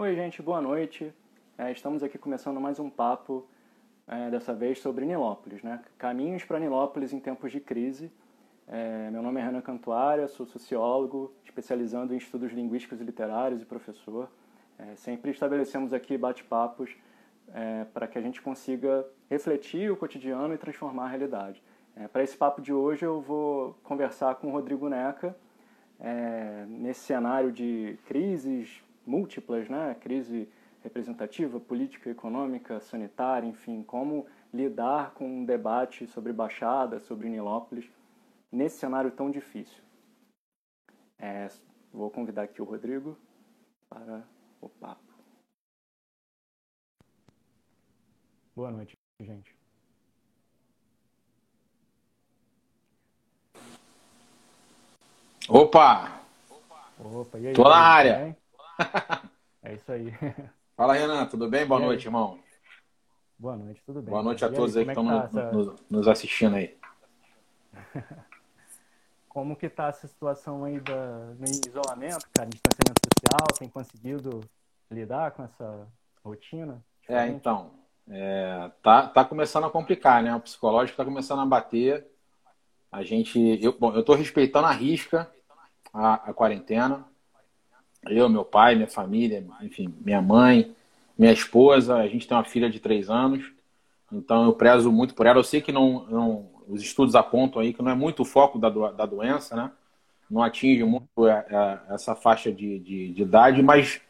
Oi, gente, boa noite. É, estamos aqui começando mais um papo, é, dessa vez sobre Nilópolis, né? Caminhos para Nilópolis em tempos de crise. É, meu nome é Renan Cantuária, sou sociólogo, especializando em estudos linguísticos e literários e professor. É, sempre estabelecemos aqui bate-papos é, para que a gente consiga refletir o cotidiano e transformar a realidade. É, para esse papo de hoje, eu vou conversar com o Rodrigo Neca, nesse cenário de crises múltiplas, né? crise representativa, política, econômica, sanitária, enfim, como lidar com um debate sobre Baixada, sobre Nilópolis, nesse cenário tão difícil. É, vou convidar aqui o Rodrigo para o papo. Boa noite, gente. Opa! Opa, e aí? Tô na área. É isso aí. Fala, Renan, tudo bem? Boa noite, irmão. Boa noite, tudo bem. Boa noite a todos aí, que estão é tá essa... nos assistindo aí. Como que tá essa situação aí da, no isolamento, cara, distanciamento social? Tem conseguido lidar com essa rotina? É, então, é, tá, tá começando a complicar, né? O psicológico tá começando a bater. A gente, eu, bom, eu tô respeitando a risca a, a quarentena eu, meu pai, minha família, enfim, minha mãe, minha esposa, a gente tem uma filha de três anos, então eu prezo muito por ela. Eu sei que não, não os estudos apontam aí que não é muito o foco da, da doença, né? Não atinge muito a, a, essa faixa de, de, de, idade, mas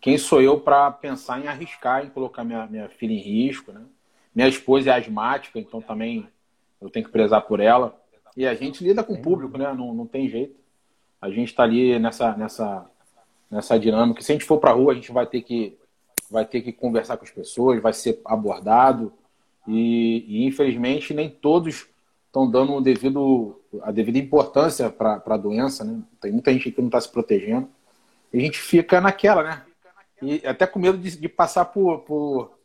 quem sou eu para pensar em arriscar, em colocar minha, minha filha em risco, né? Minha esposa é asmática, então também eu tenho que prezar por ela. E a gente lida com o público, né? Não, não tem jeito. A gente está ali nessa, nessa nessa dinâmica. Se a gente for para a rua, a gente vai ter que vai ter que conversar com as pessoas, vai ser abordado e, e infelizmente nem todos estão dando o devido, a devida importância para a doença, né? Tem muita gente que não está se protegendo e a gente fica naquela, né? E até com medo de, de passar por, por,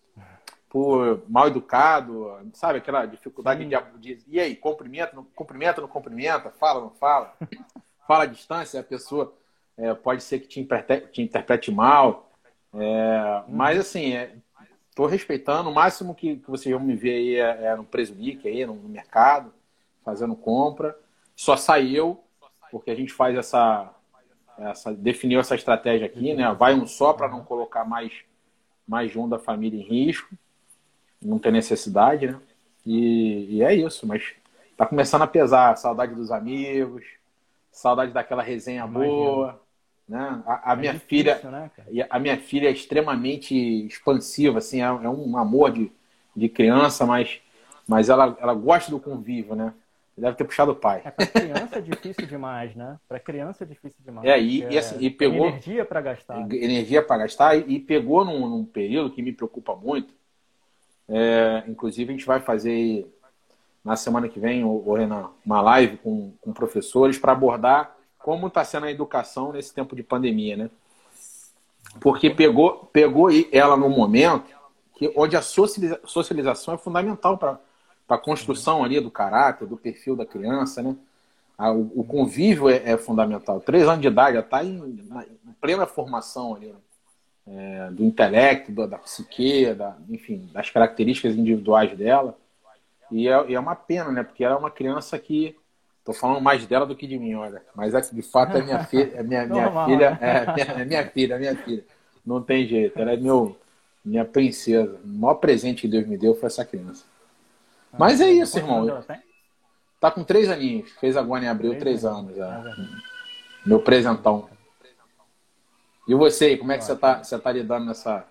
por, mal educado, sabe? Aquela dificuldade de, de, E aí, cumprimenta, não cumprimenta, não cumprimenta, fala, não fala, fala a distância, a pessoa é, pode ser que te interprete, te interprete mal. É, mas assim, estou é, respeitando. O máximo que, que vocês vão me ver aí é, é no Presunic, aí no, no, mercado, fazendo compra. Só saiu, porque a gente faz essa, essa. definiu essa estratégia aqui, né? Vai um só para não colocar mais, mais de um da família em risco. Não tem necessidade, né? E, e é isso, mas tá começando a pesar. Saudade dos amigos, saudade daquela resenha Imagina. boa. Né? A, a é minha difícil, filha, né, a minha filha é extremamente expansiva, assim, é, é um amor de, de criança, mas, mas ela, ela gosta do convívio, né? Deve ter puxado o pai. É, para criança é difícil demais, né? Para criança é difícil demais. É, e, e, assim, e pegou. Energia para gastar. Energia para gastar, e, e, pegou num, num, período que me preocupa muito. É, inclusive, a gente vai fazer na semana que vem, o, o Renan, uma live com, com professores para abordar como está sendo a educação nesse tempo de pandemia, né? Porque pegou, pegou ela num momento que, onde a socialização é fundamental para a construção ali do caráter, do perfil da criança, né? O, convívio é, é, fundamental. Três anos de idade já está em, em, plena formação ali, né? é, do intelecto, da, da psique, da, enfim, das características individuais dela. E é, é uma pena, né? Porque ela é uma criança que Tô falando mais dela do que de mim, olha. Mas é de fato é minha filha, é minha, minha filha, é minha, é minha filha, é minha filha. Não tem jeito. Ela é meu, minha princesa. O maior presente que Deus me deu foi essa criança. Ah, Mas é isso, irmão. Tá com três aninhos. Fez agora em abril três, anos. É. Meu presentão. E você, como é que você tá, você tá lidando nessa,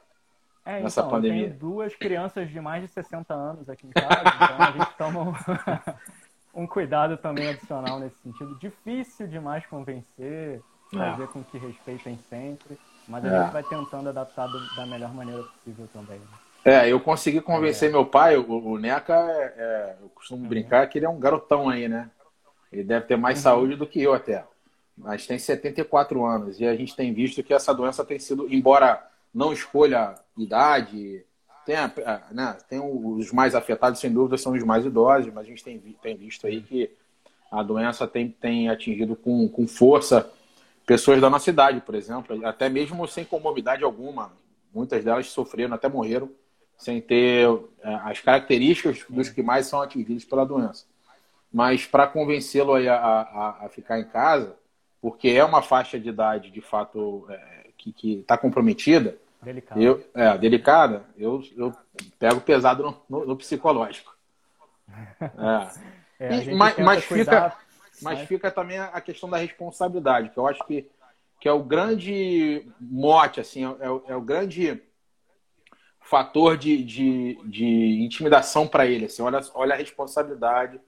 é, nessa então, pandemia? Eu tenho duas crianças de mais de 60 anos aqui em casa, então a gente toma um cuidado também adicional nesse sentido. Difícil demais convencer, fazer é. com que respeitem sempre, mas a é. gente vai tentando adaptar do, da melhor maneira possível também. Né? É, eu consegui convencer é. meu pai, o, o Neca, é, é eu costumo uhum. brincar que ele é um garotão aí, né? Ele deve ter mais uhum. saúde do que eu até. Mas tem 74 anos e a gente tem visto que essa doença tem sido, embora não escolha idade, tem, a, a, né, tem os mais afetados, sem dúvida, são os mais idosos, mas a gente tem, tem visto aí que a doença tem, tem atingido com, com força pessoas da nossa idade, por exemplo, até mesmo sem comorbidade alguma. Muitas delas sofreram, até morreram, sem ter é, as características dos que mais são atingidos pela doença. Mas para convencê-lo a, a, a, ficar em casa, porque é uma faixa de idade de fato é, que está comprometida, delicada. Eu, é, delicada, eu, eu pego pesado no, no, no psicológico. É. é e, mas, mas fica, mas fica também a questão da responsabilidade, que eu acho que, que é o grande mote, assim, é, é, é o grande fator de, de, de intimidação para ele. Assim, olha, olha a responsabilidade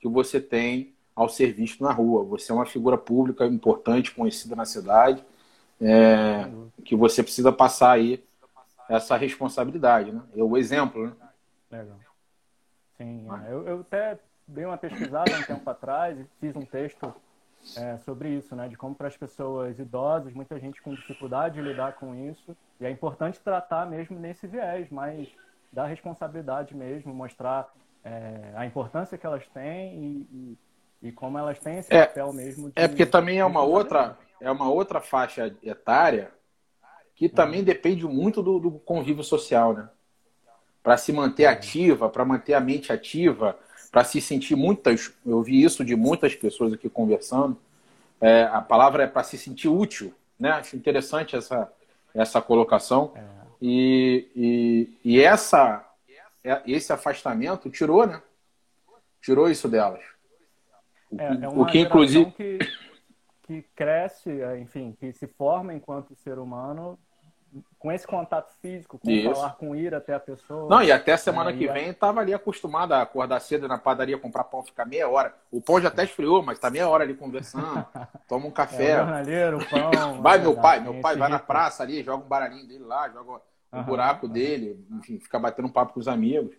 que você tem ao ser visto na rua. Você é uma figura pública importante, conhecida na cidade, é, que você precisa passar aí essa responsabilidade, né? É o exemplo, né? Legal. Sim, é. eu, eu até dei uma pesquisada um tempo atrás e fiz um texto é, sobre isso, né? De como para as pessoas idosas, muita gente com dificuldade de lidar com isso. E é importante tratar mesmo nesse viés, mas dar responsabilidade mesmo, mostrar é, a importância que elas têm e, e, e como elas têm esse é, papel mesmo. De, é porque também é uma outra é uma outra faixa etária que também uhum. depende muito do, do convívio social, né? Para se manter ativa, para manter a mente ativa, para se sentir muitas, eu vi isso de muitas pessoas aqui conversando, é, a palavra é para se sentir útil, né? Acho interessante essa, essa colocação. É. E, e, e, essa, é, esse afastamento tirou, né? Tirou isso delas. O, é, é o que inclusive que, que cresce, é, enfim, que se forma enquanto ser humano com esse contato físico, com Isso. falar com ir até a pessoa. Não, e até semana é, que vem estava ali acostumado a acordar cedo na padaria, comprar pão, ficar meia hora. O pão já até esfriou, mas está meia hora ali conversando, toma um café. É, jornaleiro, pão. vai meu pai, meu pai vai na praça ali, joga um baralhinho dele lá, joga o uhum, buraco uhum. dele, enfim, fica batendo um papo com os amigos.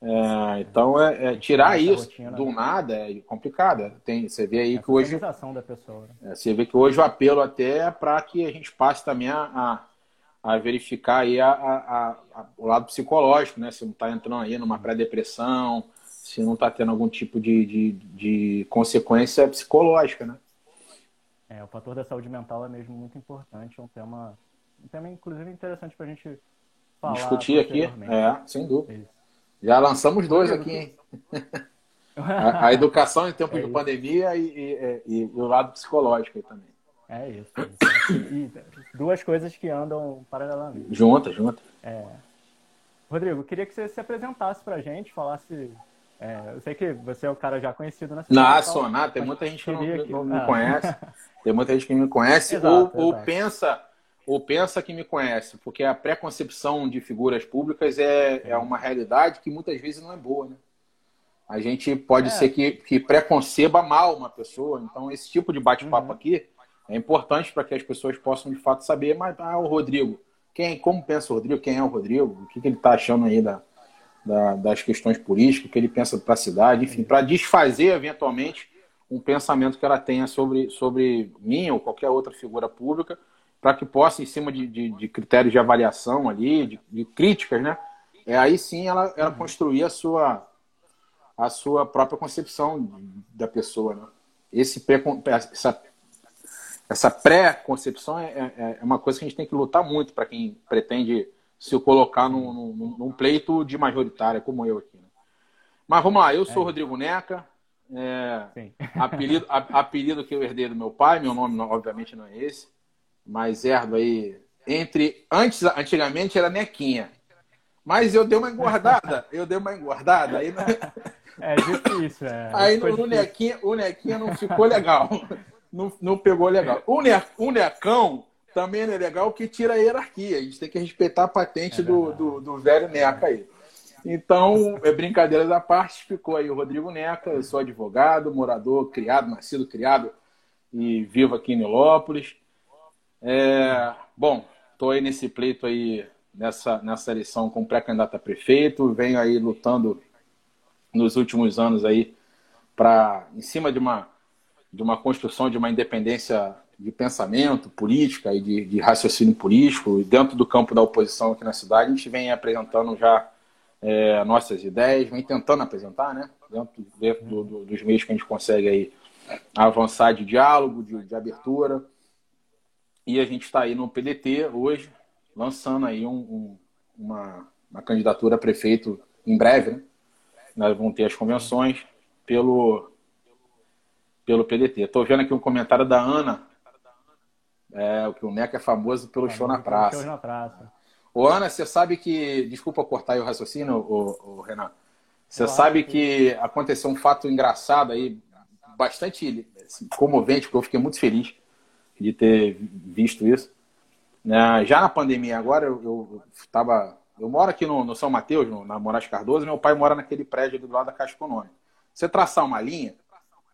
É, então, é, é tirar isso do né? nada é complicado. Tem, você vê aí Essa que hoje. Da pessoa, né? É, você vê que hoje o apelo até é para que a gente passe também a, a a verificar aí a, a, a, o lado psicológico, né? Se não está entrando aí numa pré-depressão, se não está tendo algum tipo de, de, de, consequência psicológica, né? É, o fator da saúde mental é mesmo muito importante, é um tema, um tema inclusive interessante para a gente falar. Discutir aqui, é, sem dúvida. Isso. Já lançamos dois aqui, hein? a, a, educação em tempos é de pandemia e, e, e, e o lado psicológico aí também. É isso. É isso. E duas coisas que andam paralelamente. Juntas, juntas. É. Rodrigo, queria que você se apresentasse pra gente, falasse. É, eu sei que você é o cara já conhecido na cidade. Não, sou nada, tem muita gente que não, que... não me ah. conhece. Tem muita gente que me conhece exato, ou, ou, pensa ou pensa que me conhece, porque a preconcepção de figuras públicas é, é uma realidade que muitas vezes não é boa, né? A gente pode é. ser que, que preconceba mal uma pessoa, então esse tipo de bate-papo uhum. aqui é importante para que as pessoas possam de fato saber, mas ah, o Rodrigo, quem, como pensa o Rodrigo, quem é o Rodrigo, o que, que ele está achando aí da, da, das questões políticas, o que ele pensa para a cidade, enfim, para desfazer eventualmente um pensamento que ela tenha sobre, sobre mim ou qualquer outra figura pública, para que possa, em cima de, de, de, critérios de avaliação ali, de, de, críticas, né? É aí sim ela, ela construir a sua, a sua própria concepção da pessoa, né? Esse, essa essa pré-concepção é, é, é, uma coisa que a gente tem que lutar muito para quem pretende se colocar num, num, num, pleito de majoritária, como eu aqui. Né? Mas vamos lá, eu sou é. Rodrigo Neca, é, apelido, apelido que eu herdei do meu pai, meu nome obviamente não é esse, mas herdo aí entre antes antigamente era Nequinha, mas eu dei uma engordada, eu dei uma engordada aí. É difícil, é. Aí no, Nequinha, o Nequinha não ficou legal não, não pegou legal. O, ne, o Necão também é legal que tira a hierarquia. A gente tem que respeitar a patente é do, do, do, velho Neca aí. Então, é brincadeira da parte, ficou aí o Rodrigo Neca, eu sou advogado, morador, criado, nascido, criado e vivo aqui em Nilópolis. É, bom, estou aí nesse pleito aí, nessa, nessa eleição como pré-candidato a prefeito, venho aí lutando nos últimos anos aí para, em cima de uma de uma construção de uma independência de pensamento, política e de, de raciocínio político. E dentro do campo da oposição aqui na cidade, a gente vem apresentando já é, nossas ideias, vem tentando apresentar, né? Dentro, dentro do, do, dos meios que a gente consegue aí avançar de diálogo, de, de abertura. E a gente está aí no PDT hoje, lançando aí um, um, uma, uma candidatura a prefeito em breve, né? Nós vamos ter as convenções pelo, pelo PDT. Estou vendo aqui um comentário da Ana, é, que o Neca é famoso pelo show na praça. Show na praça. Ô, Ana, você sabe que. Desculpa cortar aí o raciocínio, o, o Renan. Você claro, sabe que aconteceu um fato engraçado aí, bastante assim, comovente, porque eu fiquei muito feliz de ter visto isso. Né? Já na pandemia, agora eu estava. Eu, eu, moro aqui no, no São Mateus, no, na Moraes Cardoso, meu pai mora naquele prédio do lado da Caixa Econômica. Você traçar uma linha,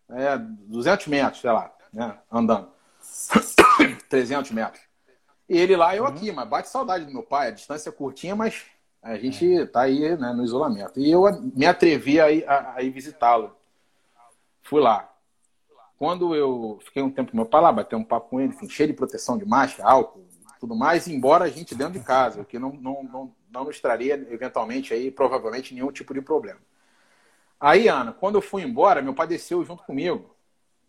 é 200 metros, sei lá, né? andando. 300 metros. E ele lá, eu uhum. aqui, mas bate saudade do meu pai. A distância é curtinha, mas a gente é. tá aí né, no isolamento. E eu me atrevi a ir, a, a ir visitá-lo. Fui lá. Quando eu fiquei um tempo com meu pai lá, bateu um papo com ele, enfim, cheio de proteção de máscara, álcool, tudo mais, embora a gente dentro de casa, o que não, não, não, não nos traria, eventualmente, aí, provavelmente, nenhum tipo de problema. Aí, Ana, quando eu fui embora, meu pai desceu junto comigo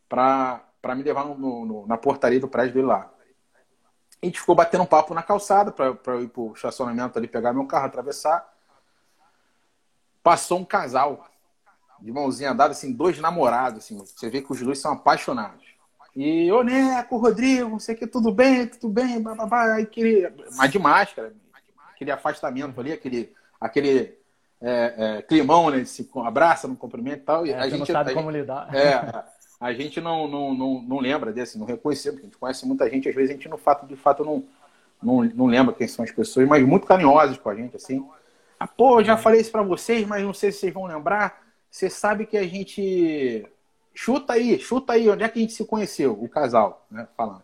para me levar no, no, na portaria do prédio dele lá. A gente ficou batendo um papo na calçada para eu ir pro estacionamento ali, pegar meu carro, atravessar. Passou um casal de mãozinha dada, assim, dois namorados, assim. Você vê que os dois são apaixonados. E, ô Neco, Rodrigo, não sei o que, tudo bem, tudo bem, bababá. Aí queria, mas de máscara, aquele afastamento ali, aquele, aquele é, é, climão, né? Se abraça, no cumprimento e tal. E é, a gente não sabe a como lidar. É, a gente não, não, não, não lembra desse, não reconheceu, porque a gente conhece muita gente, às vezes a gente no fato, de fato não, não, não lembra quem são as pessoas, mas muito carinhosas com a gente, assim. Ah, pô, já falei isso para vocês, mas não sei se vocês vão lembrar. Você sabe que a gente. Chuta aí, chuta aí, onde é que a gente se conheceu, o casal, né? Falando.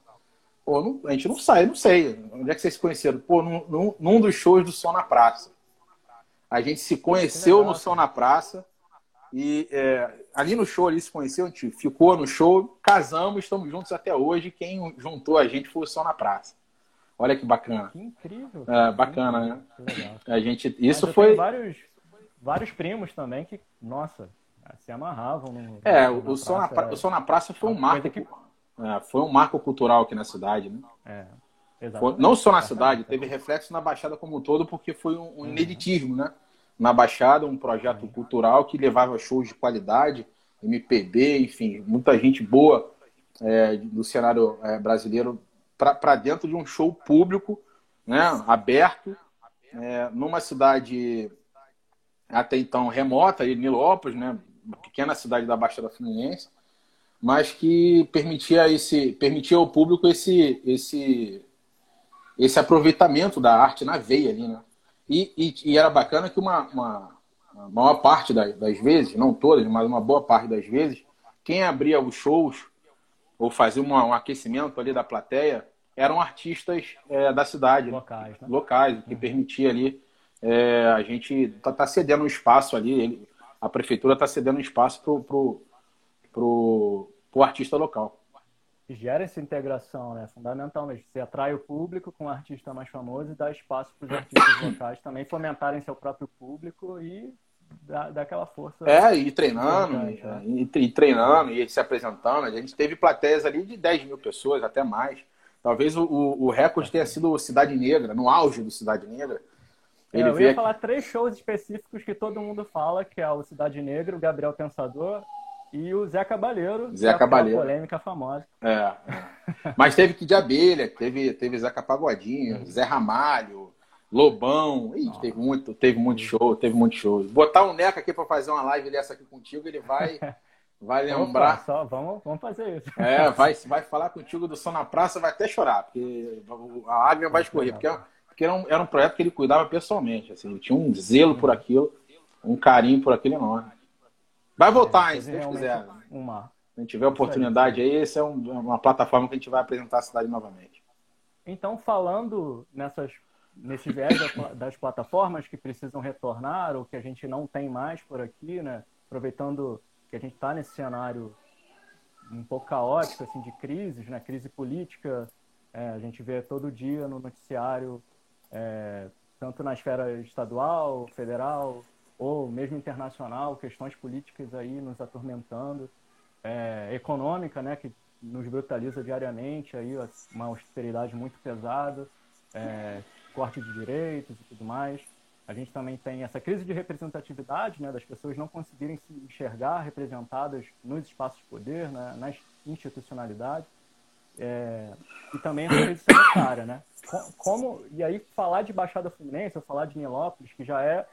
Pô, não, a gente não sai, não sei. Onde é que vocês se conheceram? Pô, num, num, num dos shows do Som na Praça. A gente se conheceu no Som na Praça. E é, ali no show, ali se conheceu, a gente ficou no show, casamos, estamos juntos até hoje. Quem juntou a gente foi o Som na Praça. Olha que bacana. Que incrível. É, bacana, incrível. né? A gente, isso foi. Vários, vários primos também que, nossa, se amarravam. No, é, o, o, som na pra... o Som na Praça foi um marco. Que... É, foi um marco cultural aqui na cidade, né? É. Foi, não só na cidade, teve reflexo na Baixada como um todo, porque foi um, um ineditismo, né? na Baixada, um projeto cultural que levava shows de qualidade, MPB, enfim, muita gente boa é, do cenário é, brasileiro para dentro de um show público, né, aberto, é, numa cidade até então remota, em Nilópolis, né, uma pequena cidade da Baixada Fluminense, mas que permitia esse permitia ao público esse esse esse aproveitamento da arte na veia ali, né? E, e, e era bacana que uma, uma, uma maior parte das, das, vezes, não todas, mas uma boa parte das vezes, quem abria os shows ou fazia uma, um aquecimento ali da plateia eram artistas é, da cidade, locais, né? locais que uhum. permitia ali é, a gente tá, tá, cedendo um espaço ali, ele, a prefeitura está cedendo um espaço pro, pro, pro, pro artista local gera essa integração, né? Fundamentalmente. Você atrai o público com o artista mais famoso e dá espaço para os artistas locais também fomentarem seu próprio público e dar, dar aquela força. É, e treinando, né? e, e, treinando, e se apresentando. A gente teve plateias ali de 10 mil pessoas, até mais. Talvez o, o recorde tenha sido o Cidade Negra, no auge do Cidade Negra. É, Ele é, eu ia falar três shows específicos que todo mundo fala, que é o Cidade Negra, o Gabriel Pensador e o Zé Cabaleiro, Zé Cabaleiro. polêmica famosa. É. Mas teve que de abelha, teve, teve Zeca Pagodinho, Zé Ramalho, Lobão. Ih, teve muito, teve muito show, teve muito show. Botar o Neca aqui para fazer uma live dessa aqui contigo, ele vai. Vai lembrar. Opa, só, vamos, vamos fazer isso. É, vai, vai falar contigo do som na praça, vai até chorar, porque a lágrima vai escorrer, porque, porque era, um, era um projeto que ele cuidava pessoalmente. Assim, ele tinha um zelo por aquilo, um carinho por aquilo enorme. Vai voltar, é, se Deus quiser. Uma. Se a gente tiver oportunidade aí, essa é um, uma plataforma que a gente vai apresentar a cidade novamente. Então, falando nessas, nesse viés das plataformas que precisam retornar ou que a gente não tem mais por aqui, né? aproveitando que a gente está nesse cenário um pouco caótico assim, de crises, né? crise política, é, a gente vê todo dia no noticiário, é, tanto na esfera estadual, federal, ou mesmo internacional, questões políticas aí nos atormentando, é, econômica, né, que nos brutaliza diariamente, aí uma austeridade muito pesada, é, corte de direitos e tudo mais. A gente também tem essa crise de representatividade, né, das pessoas não conseguirem se enxergar representadas nos espaços de poder, né, na institucionalidade, é, e também a crise sanitária, né? Como e aí falar de Baixada Fluminense, ou falar de Nilópolis, que já é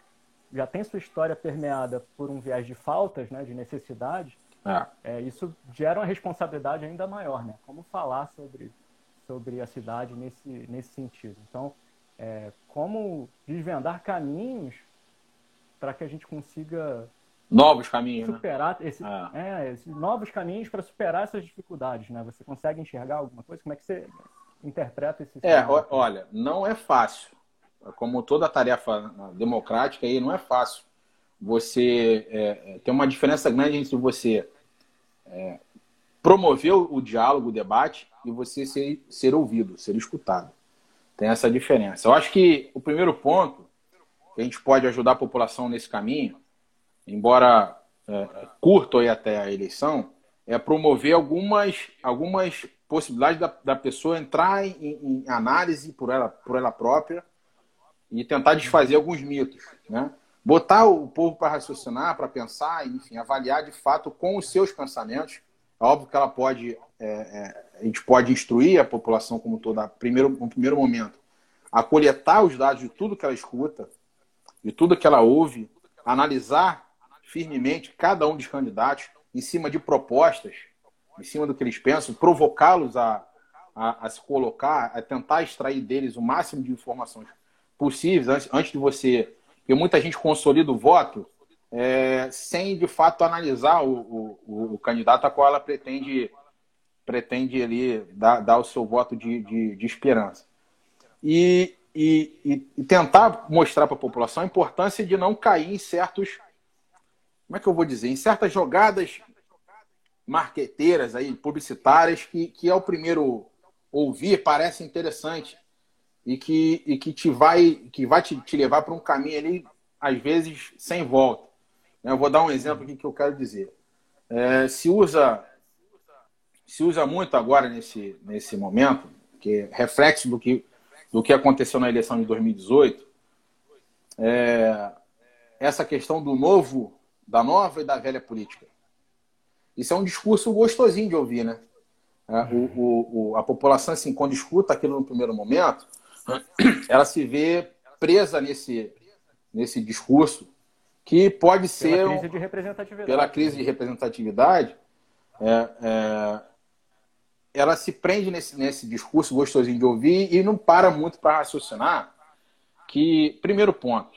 já tem sua história permeada por um viés de faltas, né, de necessidades, é. É, isso gera uma responsabilidade ainda maior, né? Como falar sobre sobre a cidade nesse nesse sentido. Então, é, como desvendar caminhos para que a gente consiga novos caminhos né? superar né? esse, é. é. esses novos caminhos para superar essas dificuldades, né? Você consegue enxergar alguma coisa? Como é que você interpreta esse? É, olha, não é fácil. Como toda tarefa democrática aí, não é fácil. Você é, é tem uma diferença grande entre você é, promover o diálogo, o debate e você ser, ser ouvido, ser escutado. Tem essa diferença. Eu acho que o primeiro ponto que a gente pode ajudar a população nesse caminho, embora é, curto aí até a eleição, é promover algumas, algumas possibilidades da, da pessoa entrar em, em, análise por ela, por ela própria e tentar desfazer alguns mitos, né? Botar o povo para raciocinar, para pensar, enfim, avaliar de fato com os seus pensamentos. É óbvio que ela pode é, é, a gente pode instruir a população como toda, primeiro, no primeiro momento, a coletar os dados de tudo que ela escuta, de tudo que ela ouve, analisar firmemente cada um dos candidatos em cima de propostas, em cima do que eles pensam, provocá-los a, a, a, se colocar, a tentar extrair deles o máximo de informações possíveis antes, antes de você. Porque muita gente consolida o voto é, sem de fato analisar o, o, o candidato a qual ela pretende pretende ali dar, dar o seu voto de, de, de esperança. E, e, e, tentar mostrar para a população a importância de não cair em certos. Como é que eu vou dizer? Em certas jogadas marqueteiras, aí, publicitárias, que, que ao primeiro ouvir parece interessante e que, e que te vai, que vai te, te levar para um caminho ali, às vezes, sem volta. Eu vou dar um exemplo aqui que eu quero dizer. É, se usa se usa muito agora nesse, nesse momento, que é reflexo do que, do que aconteceu na eleição de 2018, é essa questão do novo, da nova e da velha política. Isso é um discurso gostosinho de ouvir, né? É, o, o, o, a população, assim, quando escuta aquilo no primeiro momento, ela se vê presa nesse, nesse discurso que pode ser pela crise de representatividade, pela crise de representatividade é, é, ela se prende nesse, nesse discurso gostosinho de ouvir e não para muito para raciocinar que, primeiro ponto,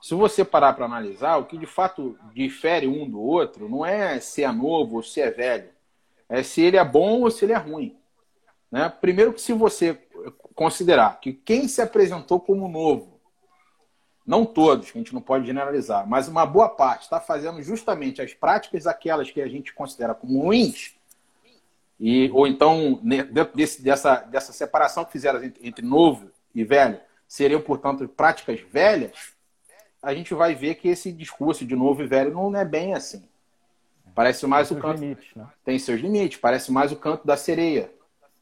se você parar para analisar, o que de fato difere um do outro não é se é novo ou se é velho, é se ele é bom ou se ele é ruim. Né? Primeiro que se você considerar que quem se apresentou como novo, não todos, que a gente não pode generalizar, mas uma boa parte está fazendo justamente as práticas aquelas que a gente considera como ruins, e, ou então, dentro desse, dessa, dessa separação que fizeram entre, entre novo e velho, seriam, portanto, práticas velhas, a gente vai ver que esse discurso de novo e velho não é bem assim. Parece mais tem o canto. Limites, né? Tem seus limites, parece mais o canto da sereia.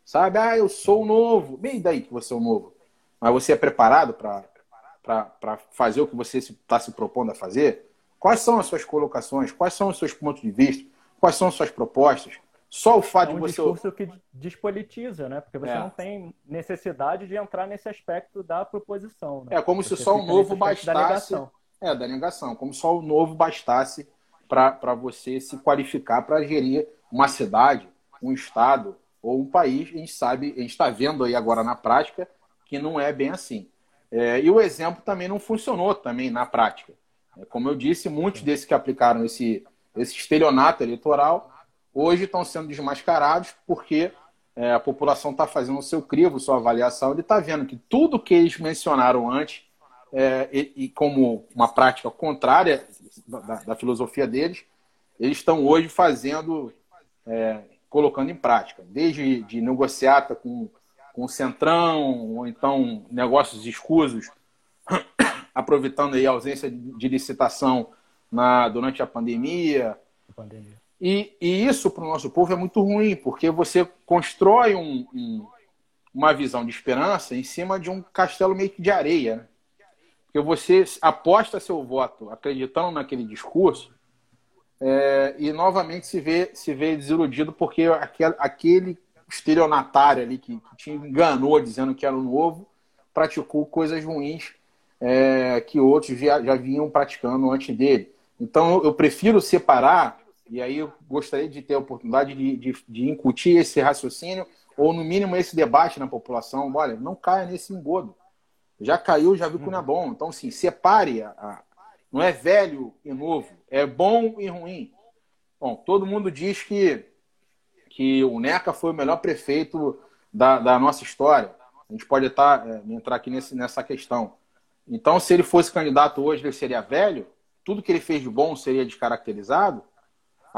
Sabe? Ah, eu sou o novo. Bem daí que você é o novo. Mas você é preparado para fazer o que você está se, se propondo a fazer? Quais são as suas colocações? Quais são os seus pontos de vista? Quais são as suas propostas? Só o fato é um de você. discurso que despolitiza, né? Porque você é. não tem necessidade de entrar nesse aspecto da proposição. Né? É como você se só o novo bastasse. Da negação. É, da negação. Como só o novo bastasse para você se qualificar para gerir uma cidade, um estado ou um país. A gente sabe, a gente está vendo aí agora na prática que não é bem assim. É, e o exemplo também não funcionou também na prática. É, como eu disse, muitos desses que aplicaram esse, esse estelionato eleitoral hoje estão sendo desmascarados porque é, a população está fazendo o seu crivo, sua avaliação, ele está vendo que tudo que eles mencionaram antes, é, e, e, como uma prática contrária da, da, filosofia deles, eles estão hoje fazendo, é, colocando em prática, desde de negociata com, com o Centrão, ou então negócios escusos, aproveitando aí a ausência de, licitação na, durante a pandemia, pandemia E, e isso para o nosso povo é muito ruim, porque você constrói um, um, uma visão de esperança em cima de um castelo meio que de areia. Né? Porque você aposta seu voto acreditando naquele discurso é, e novamente se vê, se vê desiludido porque aquele, aquele estelionatário ali que, que te enganou dizendo que era o novo praticou coisas ruins é, que outros já, já vinham praticando antes dele. Então eu prefiro separar, e aí eu gostaria de ter a oportunidade de, de, de incutir esse raciocínio, ou no mínimo esse debate na população. Olha, não caia nesse engodo. Já caiu, já viu que não é bom. Então, assim, separe. A, a, não é velho e novo, é bom e ruim. Bom, todo mundo diz que, que o Neca foi o melhor prefeito da, da nossa história. A gente pode estar, é, entrar aqui nesse, nessa questão. Então, se ele fosse candidato hoje, ele seria velho? Tudo que ele fez de bom seria descaracterizado?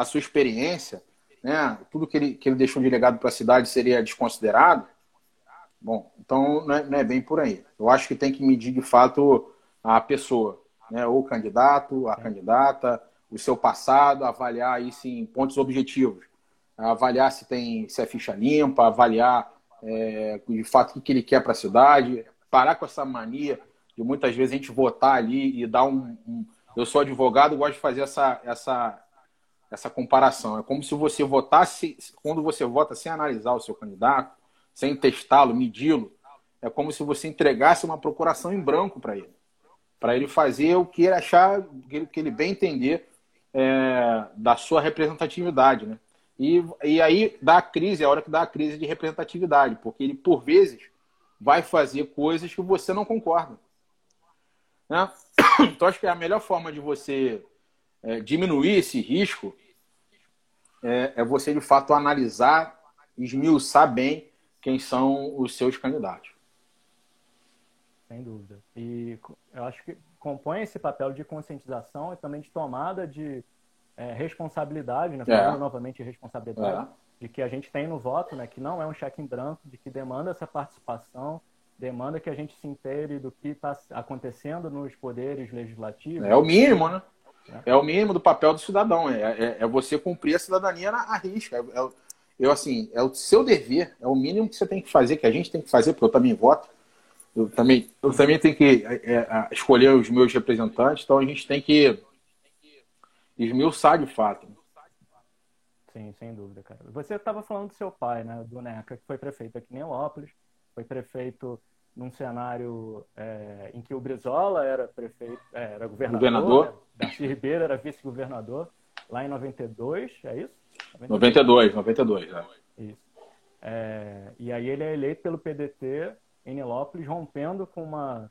A sua experiência, né? tudo que ele, que ele deixou de legado para a cidade seria desconsiderado? Bom, então não é, não é, bem por aí. Eu acho que tem que medir de fato a pessoa, né? ou o candidato, a candidata, o seu passado, avaliar isso em pontos objetivos. Avaliar se tem se é ficha limpa, avaliar é, de fato o que ele quer para a cidade, parar com essa mania de muitas vezes a gente votar ali e dar um, um. eu sou advogado, gosto de fazer essa, essa, essa comparação. É como se você votasse, quando você vota sem analisar o seu candidato, sem testá-lo, medi-lo, é como se você entregasse uma procuração em branco para ele. Para ele fazer o que ele achar, que ele bem entender é, da sua representatividade. Né? E, e aí dá a crise, é a hora que dá a crise de representatividade, porque ele, por vezes, vai fazer coisas que você não concorda. Né? Então, acho que a melhor forma de você é, diminuir esse risco é, é, você, de fato, analisar, esmiuçar bem quem são os seus candidatos. Sem dúvida. E eu acho que compõe esse papel de conscientização e também de tomada de é, responsabilidade, né? Falando é. novamente responsabilidade, é. de que a gente tem no voto, né? Que não é um cheque em branco, de que demanda essa participação, demanda que a gente se intere do que está acontecendo nos poderes legislativos. É o mínimo, né? É, o mínimo do papel do cidadão. É, é, é você cumprir a cidadania na risca. É, é, eu, assim, é o seu dever, é o mínimo que você tem que fazer, que a gente tem que fazer, porque eu também voto. Eu também, eu também tenho que é, é escolher os meus representantes, então a gente tem que esmiuçar de fato. Sim, sem dúvida, cara. Você estava falando do seu pai, né, do NECA, que foi prefeito aqui em Neópolis, foi prefeito num cenário é, em que o Brizola era prefeito, é, era governador, governador. Né? Darcy Ribeiro era vice-governador, lá em 92, é isso? 92, 92, é. Isso. É, e aí ele é eleito pelo PDT em Nilópolis, rompendo com uma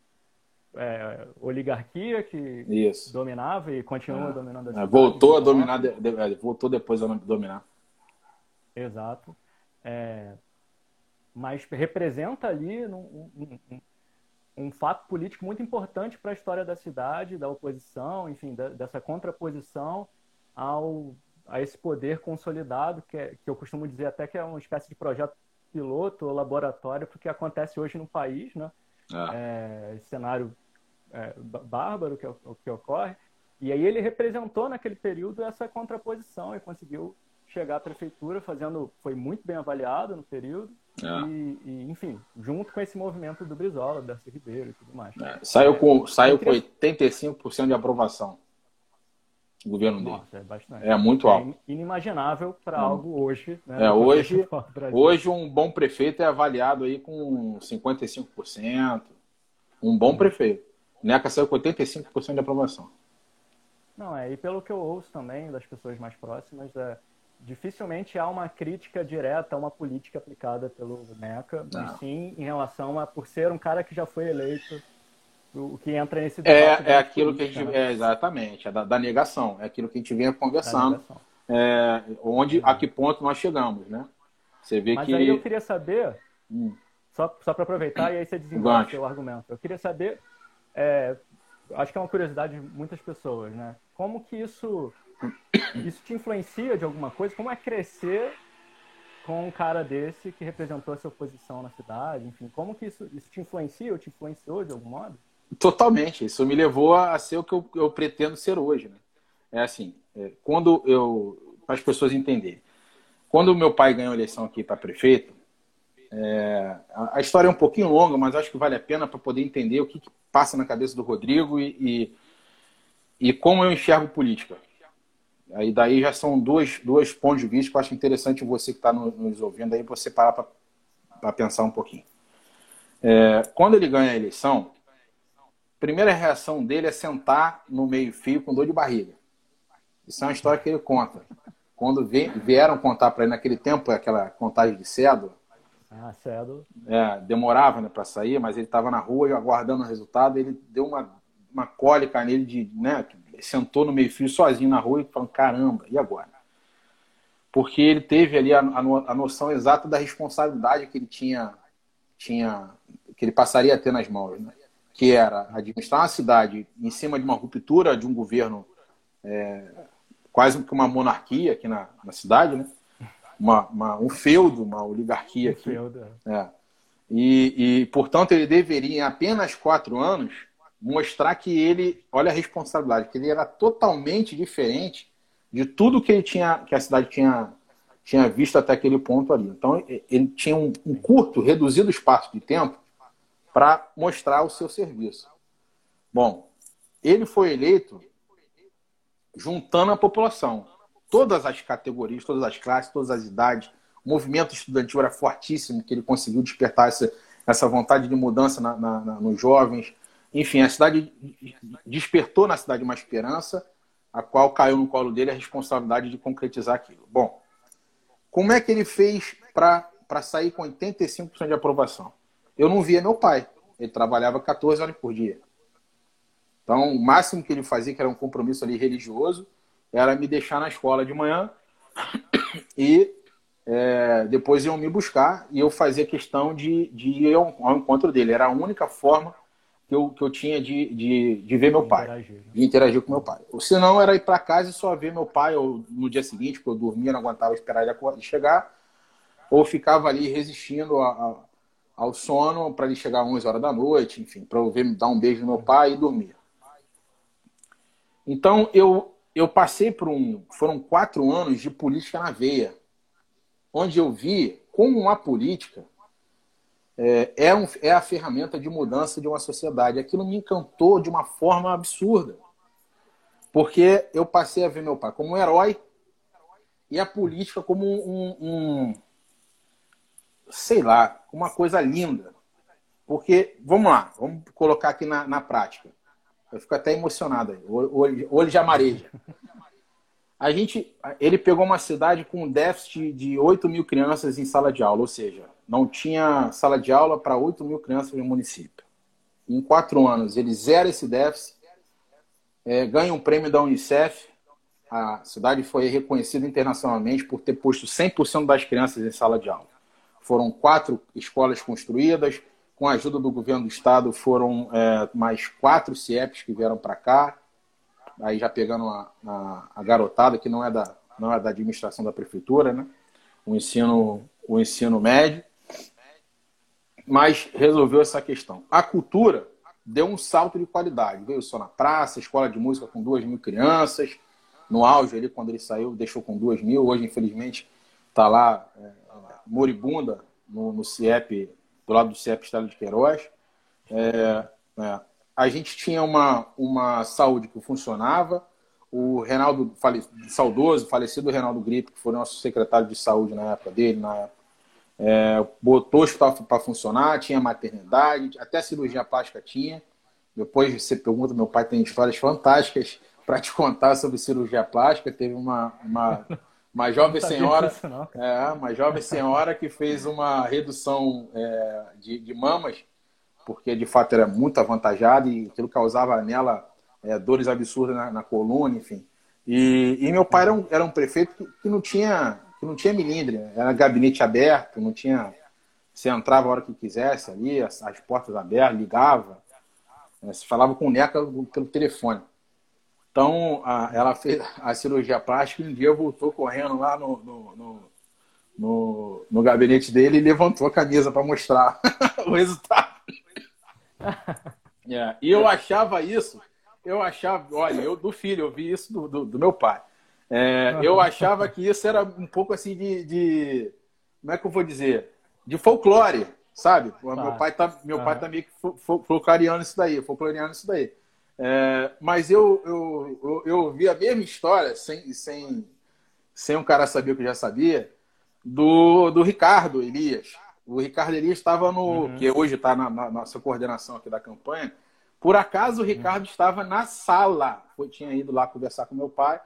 é, oligarquia que isso. dominava e continua é. dominando a é, cidade. Voltou a dominar, de, de, voltou depois a dominar. Exato. É, mas representa ali um, um, um, fato político muito importante para a história da cidade, da oposição, enfim, da, dessa contraposição ao, a esse poder consolidado, que, é, que eu costumo dizer até que é uma espécie de projeto piloto ou laboratório para o que acontece hoje no país, né? Ah. É, cenário é, bárbaro que, que ocorre. E aí ele representou naquele período essa contraposição e conseguiu chegar à prefeitura fazendo, foi muito bem avaliado no período, é. E, e, enfim, junto com esse movimento do Brizola, Darcy Ribeiro e tudo mais. É, saiu com, saiu com 85% de aprovação. O governo dele. Nossa, é, bastante. é muito alto. É inimaginável para algo hoje. Né, é, hoje, hoje um bom prefeito é avaliado aí com 55%. Um bom prefeito. NECA saiu com 85% de aprovação. Não, é, e pelo que eu ouço também das pessoas mais próximas, é, dificilmente há uma crítica direta a uma política aplicada pelo NECA, e sim em relação a por ser um cara que já foi eleito, o que entra nesse debate. É, é aquilo que a gente. Né? É, exatamente, é da, da, negação, é aquilo que a gente vinha conversando. É, onde, a que ponto nós chegamos, né? Você vê Mas que. aí eu queria saber, hum. só, só para aproveitar, e aí você desenvolve o seu argumento. Eu queria saber, é, acho que é uma curiosidade de muitas pessoas, né? Como que isso isso te influencia de alguma coisa? Como é crescer com um cara desse que representou a sua posição na cidade? Enfim, como que isso, isso te influencia ou te influenciou de algum modo? Totalmente. Isso me levou a ser o que eu, eu pretendo ser hoje. Né? É assim, é, quando eu as pessoas entenderem. Quando o meu pai ganhou a eleição aqui para prefeito, é, a, história é um pouquinho longa, mas acho que vale a pena para poder entender o que, que, passa na cabeça do Rodrigo e, e, e, como eu enxergo política. Aí daí já são dois, dois pontos de vista que eu acho interessante você que está nos ouvindo aí, você parar para pensar um pouquinho. É, quando ele ganha a eleição, a primeira reação dele é sentar no meio-fio com dor de barriga. Isso é uma história que ele conta. Quando vieram contar para ele naquele tempo, aquela contagem de cédula, ah, cédula. É, demorava né, para sair, mas ele estava na rua aguardando o resultado. Ele deu uma, uma cólica nele de. Né, sentou no meio-fio sozinho na rua e falou: caramba, e agora? Porque ele teve ali a, a, noção exata da responsabilidade que ele tinha, tinha que ele passaria a ter nas mãos, né? que era administrar uma cidade em cima de uma ruptura de um governo é, quase que uma monarquia aqui na, na cidade, né? uma, uma, um feudo, uma oligarquia aqui. Feudo. É. é. E, e, portanto, ele deveria, em apenas quatro anos, mostrar que ele, olha a responsabilidade, que ele era totalmente diferente de tudo que ele tinha, que a cidade tinha, tinha visto até aquele ponto ali. Então, ele tinha um, um curto, reduzido espaço de tempo para mostrar o seu serviço. Bom, ele foi eleito juntando a população todas as categorias, todas as classes, todas as idades. O movimento estudantil era fortíssimo, que ele conseguiu despertar essa, essa vontade de mudança na, na, na, nos jovens. Enfim, a cidade despertou na cidade uma esperança, a qual caiu no colo dele a responsabilidade de concretizar aquilo. Bom, como é que ele fez para sair com 85% de aprovação? Eu não via meu pai. Ele trabalhava 14 horas por dia. Então, o máximo que ele fazia, que era um compromisso ali religioso, era me deixar na escola de manhã e é, depois iam me buscar e eu fazia questão de, de ir ao, ao, encontro dele. Era a única forma que eu, que eu tinha de, de, de ver meu pai, interagir. Né? de interagir com meu pai. Ou senão era ir para casa e só ver meu pai ou no dia seguinte, porque eu dormia, não aguentava esperar ele chegar, ou ficava ali resistindo a, a, ao sono para ele chegar às 11 horas da noite, enfim, para eu ver, dar um beijo no meu pai e dormir. Então eu eu passei por um. Foram quatro anos de política na veia, onde eu vi como a política é, é, um, é a ferramenta de mudança de uma sociedade. Aquilo me encantou de uma forma absurda. Porque eu passei a ver meu pai como um herói e a política como um, um sei lá, uma coisa linda. Porque, vamos lá, vamos colocar aqui na, na prática. Eu fico até emocionado aí. Olho, olho já mareja. A gente, ele pegou uma cidade com um déficit de 8 mil crianças em sala de aula, ou seja, não tinha sala de aula para 8 mil crianças no município. Em quatro anos, ele zera esse déficit, é, ganha um prêmio da Unicef. A cidade foi reconhecida internacionalmente por ter posto 100% das crianças em sala de aula. Foram quatro escolas construídas, com a ajuda do governo do estado, foram é, mais quatro CIEPs que vieram para cá. Aí já pegando a, a, a, garotada, que não é, da, não é da administração da prefeitura, né? o, ensino, o ensino médio. Mas resolveu essa questão. A cultura deu um salto de qualidade. Veio só na praça, escola de música com duas mil crianças. No auge ali, quando ele saiu, deixou com duas mil. Hoje, infelizmente, está lá é, moribunda no, no CIEP do lado do CEP Estado de Queiroz. É, é, a gente tinha uma, uma saúde que funcionava. O Reinaldo, fale, saudoso, falecido Reinaldo Gripe, que foi nosso secretário de saúde na época dele, na época, é, botou o hospital para funcionar, tinha maternidade, até cirurgia plástica tinha. Depois você pergunta, meu pai tem histórias fantásticas para te contar sobre cirurgia plástica. Teve uma, uma uma jovem senhora, é, uma jovem senhora que fez uma redução é, de, de, mamas, porque de fato era muito avantajada e aquilo causava nela é, dores absurdas na, na, coluna, enfim. E, e meu pai era um, era um prefeito que, que, não tinha que não tinha milindre, era gabinete aberto, não tinha você entrava a hora que quisesse ali, as, as portas abertas, ligava, é, se falava com o Neca pelo telefone. Então, a, ela fez a cirurgia plástica e um dia voltou correndo lá no, no, no, no, no gabinete dele e levantou a camisa para mostrar o resultado. E eu achava isso, eu achava, olha, eu do filho, eu vi isso do, do, do, meu pai. É, eu achava que isso era um pouco assim de, de, Como é que eu vou dizer? De folclore, sabe? Tá. Meu pai tá, meu pai tá meio que folcloriano isso daí, folcloriano isso daí. É, mas eu, eu, eu, eu ouvi a mesma história, sem, sem, sem um cara saber o que já sabia, do, do Ricardo Elias. O Ricardo Elias estava no. Uhum. que hoje está na, na, nossa coordenação aqui da campanha. Por acaso o Ricardo uhum. estava na sala. Foi, tinha ido lá conversar com meu pai.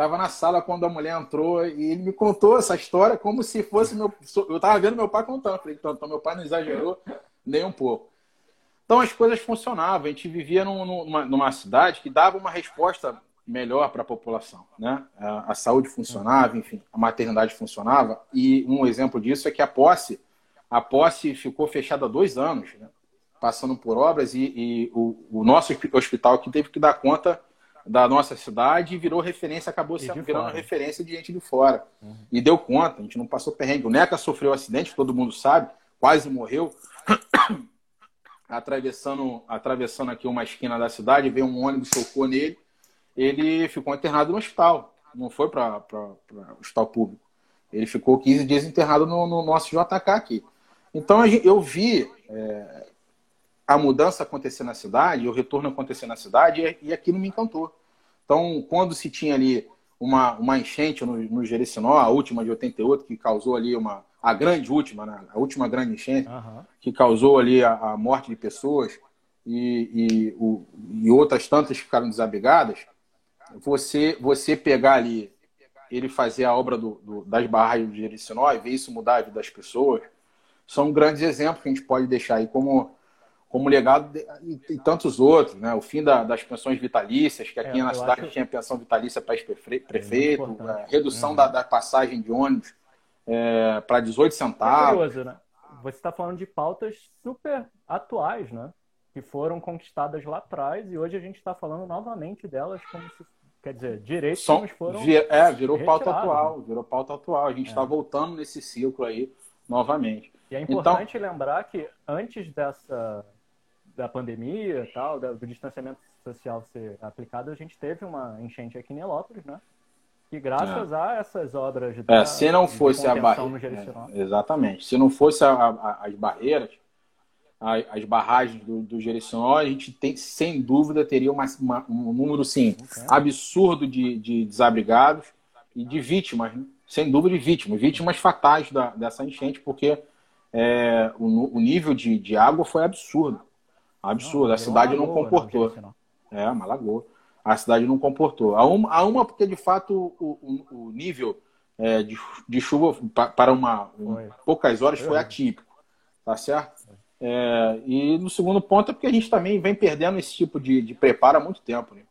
Estava na sala quando a mulher entrou e ele me contou essa história como se fosse meu. Eu estava vendo meu pai contando. Falei, então, então meu pai não exagerou nem um pouco. Então as coisas funcionavam. A gente vivia num, numa, numa cidade que dava uma resposta melhor para a população, né? A, a, saúde funcionava, enfim, a maternidade funcionava. E um exemplo disso é que a posse, a posse ficou fechada há dois anos, né? passando por obras e, e o, o, nosso hospital aqui teve que dar conta da nossa cidade e virou referência, acabou sendo virando fora. referência de gente de fora. Uhum. E deu conta, a gente não passou perrengue. O Neca sofreu um acidente, todo mundo sabe, quase morreu atravessando, atravessando aqui uma esquina da cidade, veio um ônibus, chocou nele, ele ficou internado no hospital, não foi para o hospital público. Ele ficou 15 dias internado no, no nosso JK aqui. Então eu vi é, a mudança acontecer na cidade, o retorno acontecer na cidade, e, e aquilo me encantou. Então, quando se tinha ali uma, uma enchente no, no Jericinó, a última de 88, que causou ali uma, a grande última, né? a última grande enchente, uhum. que causou ali a, a, morte de pessoas e, e, o, e outras tantas ficaram desabrigadas, você, você pegar ali, ele fazer a obra do, do, das barragens do Jericinó e ver isso mudar a vida das pessoas, são grandes exemplos que a gente pode deixar aí como, como legado de, e, e, tantos outros, né? O fim da, das pensões vitalícias, que aqui é, na cidade acho... tinha pensão vitalícia para ex-prefeito, é, redução uhum. da, da passagem de ônibus é, para 18 centavos. É curioso, né? Você está falando de pautas super atuais, né? Que foram conquistadas lá atrás e hoje a gente está falando novamente delas como se Quer dizer, direitos Som, foram. É, virou pauta atual, né? virou pauta atual. A gente está é. voltando nesse ciclo aí novamente. E é importante então... lembrar que antes dessa da pandemia tal, do distanciamento social ser aplicado, a gente teve uma enchente aqui em Nelópolis, né? E graças é. a essas obras de, é, se não fosse a barreira, é, exatamente, se não fosse a, a, as barreiras, a, as barragens do, do a gente tem, sem dúvida, teria uma, uma, um número sim okay. absurdo de, de desabrigados e de vítimas, né? sem dúvida de vítimas, vítimas fatais da, dessa enchente, porque é, o, o, nível de, de água foi absurdo, absurdo. Não, a cidade não comportou. É, uma lagoa a cidade não comportou. A uma, a uma porque de fato o, o, o nível é, de, de, chuva para uma, um, poucas horas foi atípico, tá certo? É, e no segundo ponto é porque a gente também vem perdendo esse tipo de, de preparo há muito tempo. Né?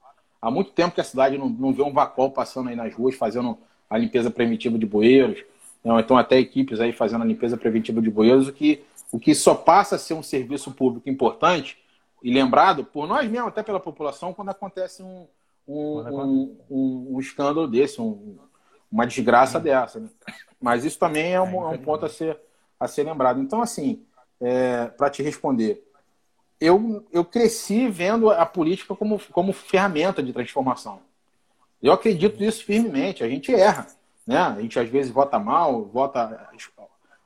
Há muito tempo que a cidade não, não vê um vacol passando aí nas ruas fazendo a limpeza preventiva de bueiros, né? então até equipes aí fazendo a limpeza preventiva de bueiros, o que, o que só passa a ser um serviço público importante e lembrado por nós mesmos, até pela população, quando acontece um, um, um, um, um escândalo desse, uma desgraça dessa. Né? Mas isso também é um, é ponto a ser, a ser lembrado. Então, assim, é, para te responder, eu, eu cresci vendo a política como, como ferramenta de transformação. Eu acredito nisso firmemente. A gente erra. Né? A gente às vezes vota mal, vota,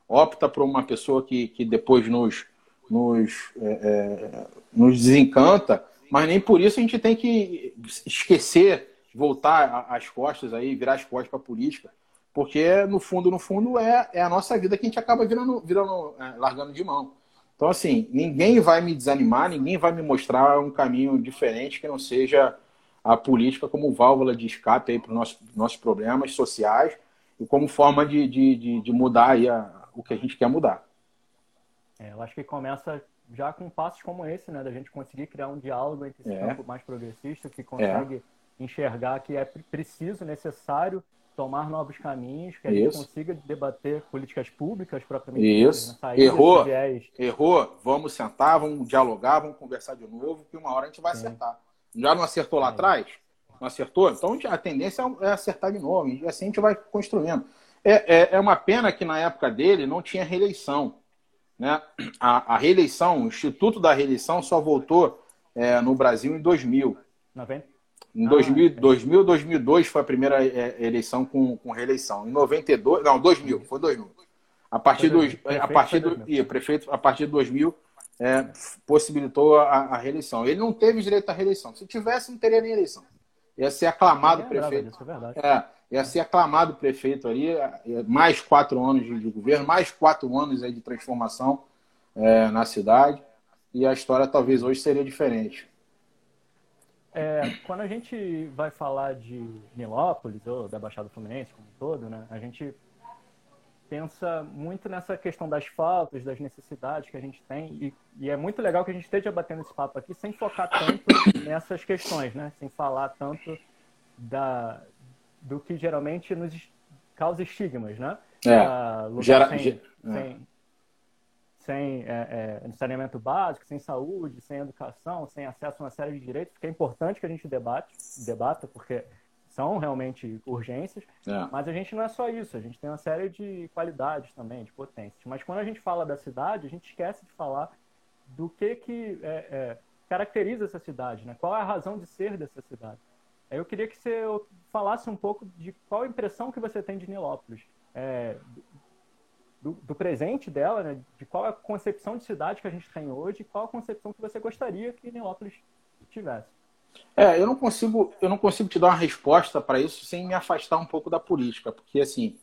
opta por uma pessoa que, que depois nos, nos, é, é, nos desencanta, mas nem por isso a gente tem que esquecer, voltar as costas aí, virar as costas para a política, porque no fundo, no fundo, é, é a nossa vida que a gente acaba virando, virando é, largando de mão. Então, assim, ninguém vai me desanimar, ninguém vai me mostrar um caminho diferente que não seja a política como válvula de escape para os nossos, nossos problemas sociais e como forma de, de, de, de mudar a, o que a gente quer mudar. É, eu acho que começa já com passos como esse, né? Da gente conseguir criar um diálogo entre esse é. campo mais progressista que consegue é. enxergar que é preciso, necessário tomar novos caminhos, que a Isso. gente consiga debater políticas públicas propriamente. Isso. Né? Errou. Errou. Vamos sentar, vamos dialogar, vamos conversar de novo, que uma hora a gente vai Sim. acertar. Já não acertou lá é. atrás? Não acertou? Então a tendência é acertar de novo. E assim a gente vai construindo. É, é, é uma pena que na época dele não tinha reeleição. Né? A, a reeleição, o Instituto da Reeleição só voltou é, no Brasil em 2000. 90? Em ah, 2000, é. 2000, 2002 foi a primeira é, eleição com, com reeleição. Em 92, não, 2000, foi 2000. A partir do, a partir do, e, prefeito, a partir de 2000 é, possibilitou a, a, reeleição. Ele não teve direito à reeleição. Se tivesse, não teria nem eleição. Ia ser aclamado é, prefeito. Isso é verdade. É, ia ser aclamado prefeito ali, é, mais quatro anos de governo, mais quatro anos aí de transformação é, na cidade. E a história talvez hoje seria diferente. É, quando a gente vai falar de Nilópolis, ou da Baixada Fluminense como um todo, né, a gente pensa muito nessa questão das faltas, das necessidades que a gente tem, e, e, é muito legal que a gente esteja batendo esse papo aqui sem focar tanto nessas questões, né? sem falar tanto da, do que geralmente nos causa estigmas, né? É, gera, sem, sem, é. sem é, é, saneamento básico, sem saúde, sem educação, sem acesso a uma série de direitos, que é importante que a gente debate, debata, porque são realmente urgências, é. mas a gente não é só isso, a gente tem uma série de qualidades também, de potências. Mas quando a gente fala da cidade, a gente esquece de falar do que, que é, é, caracteriza essa cidade, né? qual é a razão de ser dessa cidade. Eu queria que você falasse um pouco de qual a impressão que você tem de Nilópolis, é, do, do, presente dela, né? de qual é a concepção de cidade que a gente tem hoje qual a concepção que você gostaria que Nilópolis tivesse. É, eu não consigo, eu não consigo te dar uma resposta para isso sem me afastar um pouco da política, porque assim,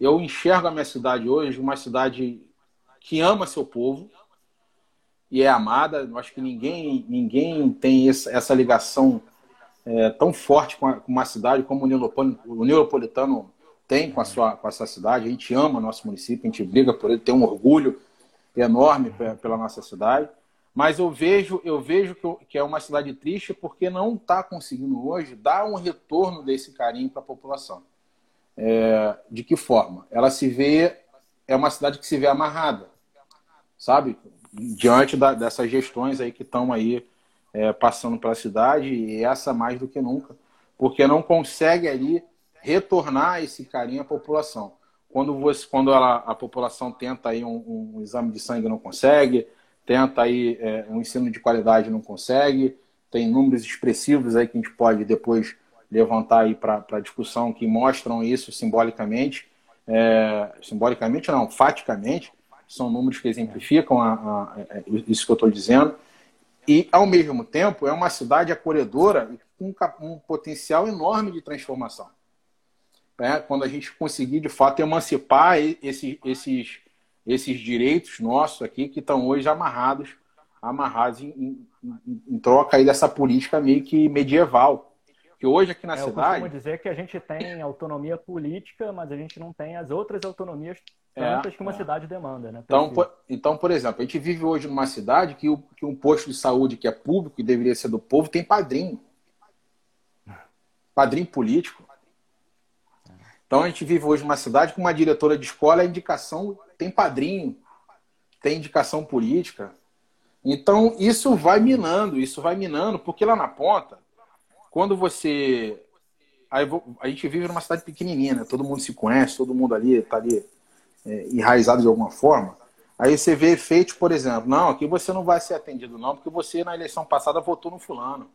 eu enxergo a minha cidade hoje uma cidade que ama seu povo e é amada. Eu acho que ninguém, ninguém tem essa ligação é, tão forte com, uma cidade como o Neopolitano, tem com a, sua, com a sua cidade. A gente ama nosso município, a gente briga por ele, tem um orgulho enorme pela nossa cidade. Mas eu vejo, eu vejo que, é uma cidade triste porque não está conseguindo hoje dar um retorno desse carinho para a população. É, de que forma? Ela se vê, é uma cidade que se vê amarrada, sabe? Diante da, dessas gestões aí que estão aí é, passando pela cidade, e essa mais do que nunca, porque não consegue ali retornar esse carinho à população. Quando, você, quando ela, a população tenta aí um, um exame de sangue não consegue, tenta aí é, um ensino de qualidade não consegue, tem números expressivos aí que a gente pode depois levantar aí para discussão que mostram isso simbolicamente, é, simbolicamente não, faticamente, são números que exemplificam a, a, a, é, isso que eu estou dizendo, e ao mesmo tempo é uma cidade acolhedora com um, potencial enorme de transformação. É, quando a gente conseguir de fato emancipar esses, esses esses direitos nossos aqui que estão hoje amarrados, amarrados em, em, em, troca aí dessa política meio que medieval. Que hoje aqui na é, cidade. Eu dizer que a gente tem autonomia política, mas a gente não tem as outras autonomias tantas é, que uma é. cidade demanda, né? Então por, então, por exemplo, a gente vive hoje numa cidade que, o, que um posto de saúde que é público e deveria ser do povo tem padrinho. Padrinho político. Então a gente vive hoje numa cidade com uma diretora de escola, a indicação tem padrinho, tem indicação política. Então, isso vai minando, isso vai minando, porque lá na ponta, quando você. A gente vive numa cidade pequenininha, né? todo mundo se conhece, todo mundo ali está ali é, enraizado de alguma forma. Aí você vê efeitos, por exemplo, não, aqui você não vai ser atendido, não, porque você na eleição passada votou no fulano.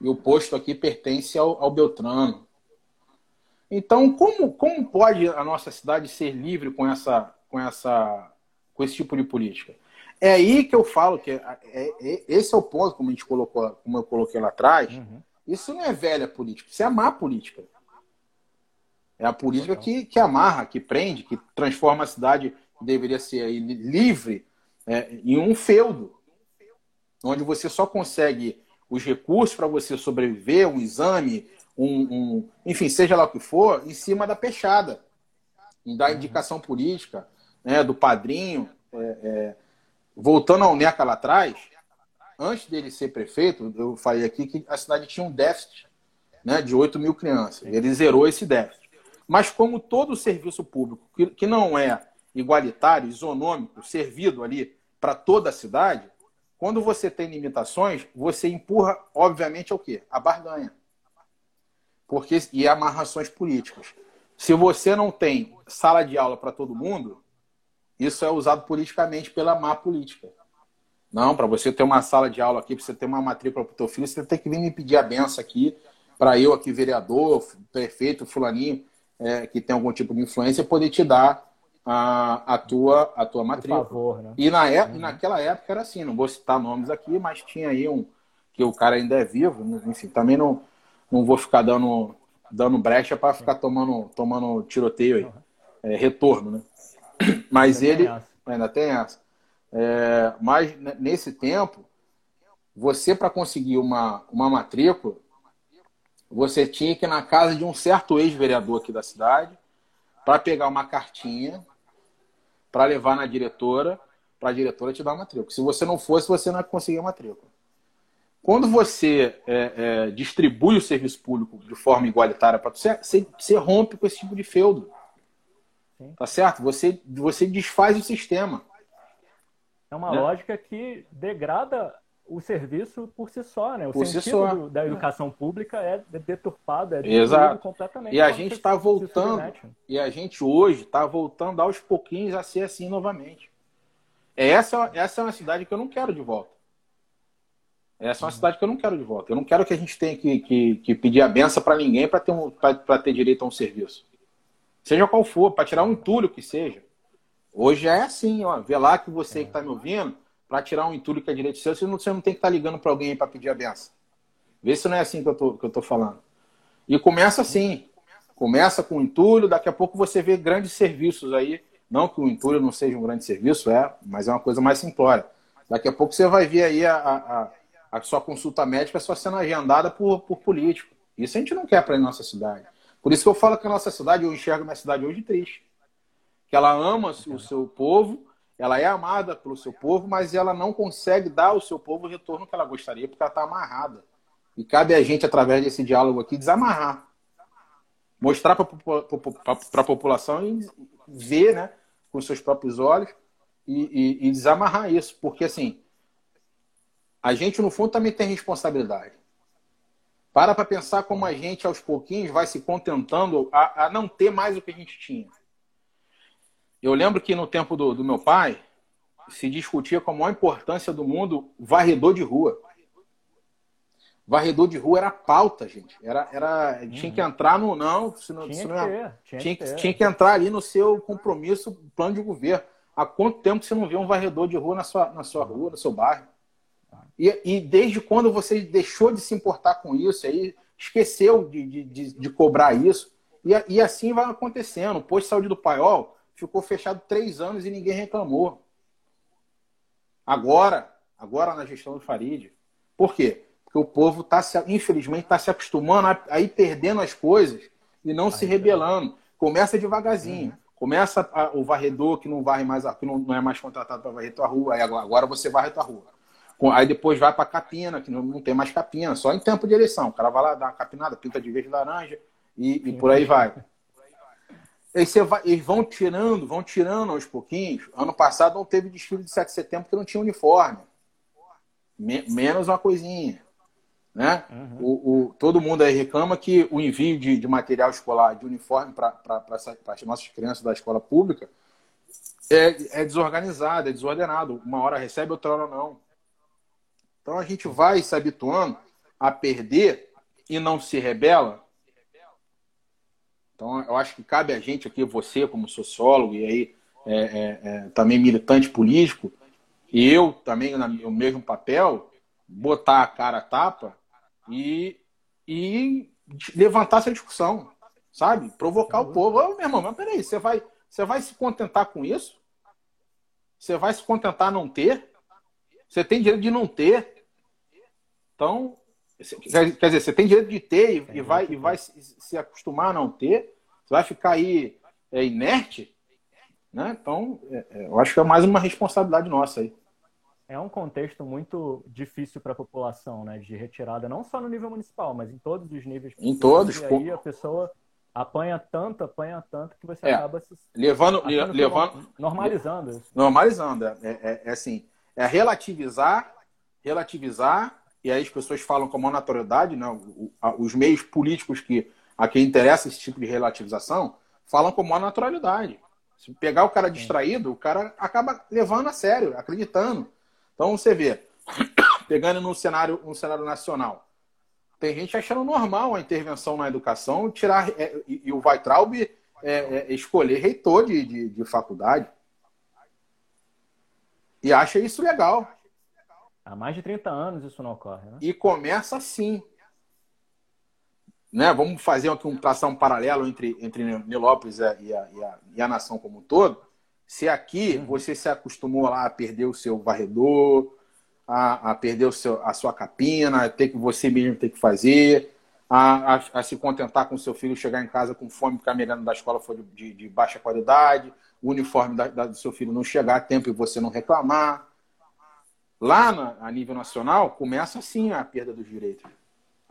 E o posto aqui pertence ao, ao Beltrano. Então, como, como pode a nossa cidade ser livre com essa, com, essa, com esse tipo de política. É aí que eu falo que é, é, é, esse é o ponto, como a gente colocou, como eu coloquei lá atrás. Uhum. Isso não é velha política, isso é má política. É a política que, que amarra, que prende, que transforma a cidade que deveria ser livre é, em um feudo, onde você só consegue os recursos para você sobreviver, um exame, um, um, enfim, seja lá o que for, em cima da peixada, dar uhum. indicação política, né, do padrinho. É, é, voltando ao Neca lá atrás, antes dele ser prefeito, eu falei aqui que a cidade tinha um déficit né, de 8 mil crianças. Ele zerou esse déficit. Mas como todo serviço público que, não é igualitário, isonômico, servido ali para toda a cidade, quando você tem limitações, você empurra, obviamente, ao quê? A barganha. Porque, e amarrações políticas. Se você não tem sala de aula para todo mundo, isso é usado politicamente pela má política. Não, para você ter uma sala de aula aqui, para você ter uma matrícula para o teu filho, você tem que vir me pedir a benção aqui para eu aqui, vereador, prefeito, fulaninho, é, que tem algum tipo de influência, poder te dar a, a, tua, a tua matrícula. Favor, né? E na época, uhum. naquela época era assim, não vou citar nomes aqui, mas tinha aí um que o cara ainda é vivo, né? enfim, também não, não vou ficar dando, dando brecha para ficar tomando, tomando tiroteio aí. É, retorno, né? Mas ainda ele. Tem ainda tem essa. É, mas nesse tempo, você para conseguir uma, uma matrícula, você tinha que ir na casa de um certo ex-vereador aqui da cidade para pegar uma cartinha para levar na diretora, para a diretora te dar a matrícula. Se você não fosse, você não ia conseguir a matrícula. Quando você é, é, distribui o serviço público de forma igualitária para você, você, rompe com esse tipo de feudo. Tá certo? Você, você desfaz o sistema. É uma né? lógica que degrada o serviço por si só, né? O por sentido si só. Do, da educação pública é deturpado, é Exato. completamente. E a gente está voltando, e a gente hoje está voltando aos pouquinhos a ser assim novamente. Essa, essa é uma cidade que eu não quero de volta. Essa é uma uhum. cidade que eu não quero de volta. Eu não quero que a gente tenha que, que, que pedir a benção para ninguém para ter, um, ter direito a um serviço. Seja qual for, para tirar um entulho que seja. Hoje é assim, ó. Vê lá que você que está me ouvindo, para tirar um entulho que é direito seu, você não, você não tem que estar tá ligando para alguém para pedir a benção. Vê se não é assim que eu tô, que eu tô falando. E começa assim. Começa com o entulho, daqui a pouco você vê grandes serviços aí. Não que o entulho não seja um grande serviço, é, mas é uma coisa mais simplória. Daqui a pouco você vai ver aí a, a, a sua consulta médica só sendo agendada por, por político. Isso a gente não quer para a nossa cidade. Por isso que eu falo que a nossa cidade, eu enxergo a minha cidade hoje triste que ela ama o seu povo, ela é amada pelo seu povo, mas ela não consegue dar ao seu povo o retorno que ela gostaria, porque ela está amarrada. E cabe a gente, através desse diálogo aqui, desamarrar. Mostrar para a população e ver né, com seus próprios olhos e, e, e desamarrar isso. Porque, assim, a gente, no fundo, também tem responsabilidade. Para para pensar como a gente, aos pouquinhos, vai se contentando a, a não ter mais o que a gente tinha. Eu lembro que no tempo do, do meu pai se discutia com a maior importância do mundo varredor de rua. Varredor de rua era pauta, gente. Era, era, uhum. Tinha que entrar no. Não, senão, tinha, senão, que tinha, tinha, que, tinha que entrar ali no seu compromisso, plano de governo. Há quanto tempo você não vê um varredor de rua na sua, na sua rua, no seu bairro? E, e desde quando você deixou de se importar com isso, aí esqueceu de, de, de, de cobrar isso, e, e assim vai acontecendo. O posto de saúde do Paiol ficou fechado três anos e ninguém reclamou. Agora, agora na gestão do Farid. Por quê? Porque o povo está, infelizmente, está se acostumando a, a, ir perdendo as coisas e não se rebelando. Começa devagarzinho. Começa a, o varredor que não varre mais, que não, não é mais contratado para varrer tua rua. Aí agora, agora você varre tua rua. Aí depois vai para capina, que não, não, tem mais capina, só em tempo de eleição. O cara vai lá, dá uma capinada, pinta de verde laranja e, e por aí vai. Você vai, eles vão tirando, vão tirando aos pouquinhos. Ano passado não teve desfile de 7 de setembro porque não tinha uniforme. Me, menos uma coisinha. Né? Uhum. O, o, todo mundo aí reclama que o envio de, de material escolar, de uniforme para as nossas crianças da escola pública é, é desorganizado, é desordenado. Uma hora recebe, outra hora não. Então a gente vai se habituando a perder e não se rebela então, eu acho que cabe a gente aqui, você como sociólogo e aí é, é, é, também militante político, e eu também no mesmo papel, botar a cara a tapa e, e levantar essa discussão, sabe? Provocar o povo. Ô, meu irmão, mas peraí, você vai, você vai se contentar com isso? Você vai se contentar não ter? Você tem direito de não ter. Então, Quer dizer, você tem direito de ter e, vai, e vai se, acostumar a não ter. Vai ficar aí é, inerte. Né? Então, é, é, eu acho que é mais uma responsabilidade nossa aí. É um contexto muito difícil para a população, né? De retirada, não só no nível municipal, mas em todos os níveis. Em todos. E aí a pessoa apanha tanto, apanha tanto que você é, acaba se levando, levando, normalizando. Normalizando, é, é, é, assim, é relativizar, relativizar e aí as pessoas falam com uma naturalidade, né? os meios políticos que a quem interessa esse tipo de relativização falam com uma naturalidade. Se pegar o cara distraído, o cara acaba levando a sério, acreditando. Então você vê, pegando no cenário, no cenário nacional, tem gente achando normal a intervenção na educação tirar é, e, e, o Weitraub é, é, escolher reitor de, de, de, faculdade. E acha isso legal. Há mais de 30 anos isso não ocorre, né? E começa assim. Né? Vamos fazer aqui um traçar um paralelo entre, entre Nilópolis e a, e, a, e a nação como um todo. Se aqui uhum. você se acostumou lá a perder o seu varredor, a, a perder o seu, a sua capina, a ter que você mesmo ter que fazer, a, a, a, se contentar com seu filho chegar em casa com fome porque a merenda da escola foi de, de baixa qualidade, o uniforme da, da, do seu filho não chegar a tempo e você não reclamar. Lá na, a nível nacional, começa assim a perda dos direitos.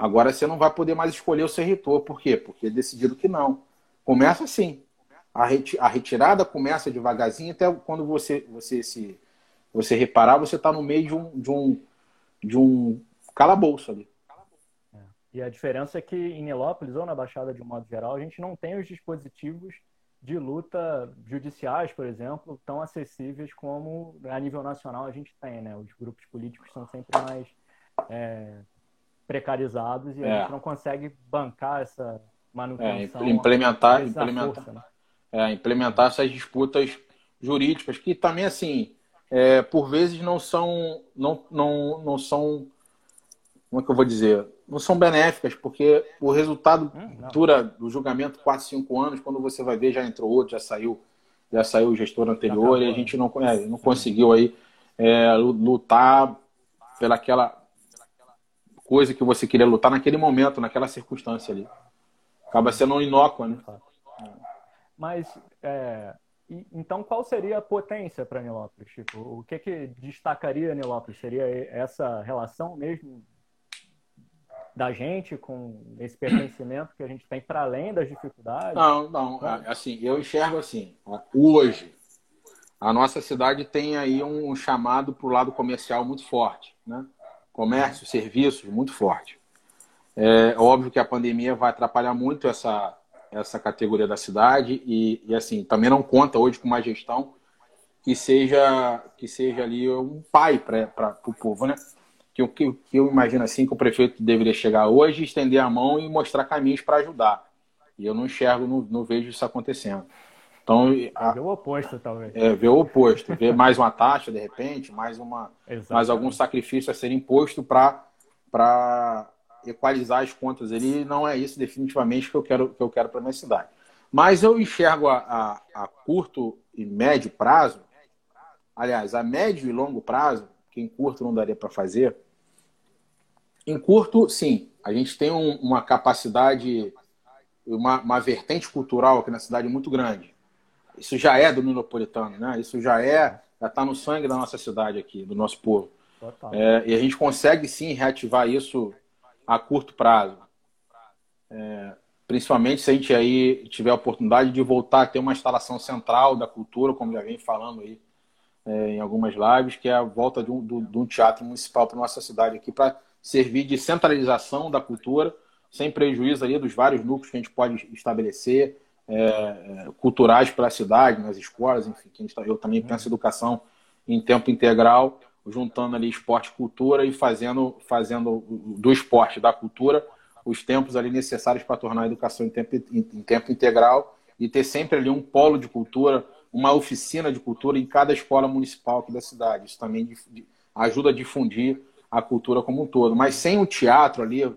Agora você não vai poder mais escolher o seu reitor. Por quê? Porque decidido que não. Começa assim. A, reti a retirada começa devagarzinho até quando você, você se você reparar, você está no meio de um, de um, de um calabouço ali. É. E a diferença é que em Nilópolis ou na Baixada de um modo geral, a gente não tem os dispositivos de luta judiciais, por exemplo, tão acessíveis como a nível nacional a gente tem, né? Os grupos políticos são sempre mais é, precarizados e é. a gente não consegue bancar essa manutenção. É, implementar, implementar, força, né? é, implementar essas disputas jurídicas que também assim é, por vezes não são, não, não, não são, como é que eu vou dizer, não são benéficas, porque o resultado hum, dura do julgamento 4, 5 anos, quando você vai ver já entrou outro, já saiu, já saiu o gestor anterior e a gente não, é, não conseguiu aí é, lutar pelaquela coisa que você queria lutar naquele momento, naquela circunstância ali. Acaba sendo inócua, né? Mas é, então, qual seria a potência para Nilópolis? Tipo, o que, que destacaria Nilópolis? Seria essa relação mesmo da gente com esse pertencimento que a gente tem para além das dificuldades? Não, não. Assim, eu enxergo assim. Hoje, a nossa cidade tem aí um chamado para o lado comercial muito forte, né? Comércio, serviços muito forte. É óbvio que a pandemia vai atrapalhar muito essa essa categoria da cidade e, e assim também não conta hoje com uma gestão que seja que seja ali um pai para o povo, né? Que, que, que eu imagino assim que o prefeito deveria chegar hoje, estender a mão e mostrar caminhos para ajudar. E eu não enxergo, não, não vejo isso acontecendo. Então, a, ver o oposto, talvez. É, ver o oposto, ver mais uma taxa, de repente, mais, uma, mais algum sacrifício a ser imposto para equalizar as contas ali, não é isso definitivamente que eu quero, que eu quero para minha cidade. Mas eu enxergo a, a, a, curto e médio prazo, aliás, a médio e longo prazo, que em curto não daria para fazer. Em curto, sim, a gente tem um, uma capacidade, uma, uma vertente cultural aqui na cidade muito grande. Isso já é do Ninopolitano, né? Isso já é, já está no sangue da nossa cidade aqui, do nosso povo. É, e a gente consegue sim reativar isso a curto prazo. É, principalmente se a gente aí tiver a oportunidade de voltar a ter uma instalação central da cultura, como já vem falando aí é, em algumas lives, que é a volta de um, do, de um teatro municipal para nossa cidade aqui, para servir de centralização da cultura, sem prejuízo ali dos vários núcleos que a gente pode estabelecer, é, culturais para a cidade, nas escolas, enfim, tá, eu também penso educação em tempo integral juntando ali esporte e cultura e fazendo, fazendo do esporte, da cultura, os tempos ali necessários para tornar a educação em tempo, em, em tempo integral e ter sempre ali um polo de cultura, uma oficina de cultura em cada escola municipal aqui da cidade. Isso também ajuda a difundir a cultura como um todo. Mas sem o teatro ali,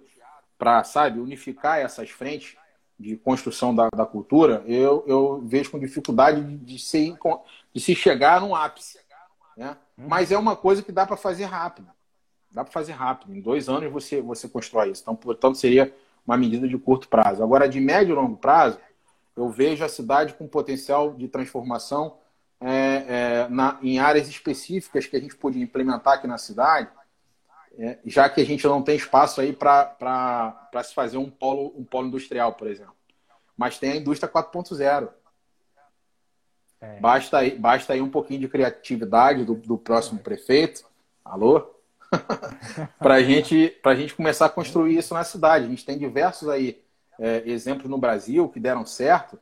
para, sabe, unificar essas frentes de construção da, da cultura, eu, eu vejo com dificuldade de, de, se, de se chegar num ápice. Né? Uhum. Mas é uma coisa que dá para fazer rápido. Dá para fazer rápido. Em dois anos você, você constrói isso. Então, portanto, seria uma medida de curto prazo. Agora, de médio e longo prazo, eu vejo a cidade com potencial de transformação é, é, na, em áreas específicas que a gente podia implementar aqui na cidade, é, já que a gente não tem espaço aí para se fazer um polo, um polo industrial, por exemplo. Mas tem a indústria 4.0. É. Basta, aí, basta aí um pouquinho de criatividade do, do próximo prefeito. Alô? para gente, a gente começar a construir isso na cidade. A gente tem diversos aí é, exemplos no Brasil que deram certo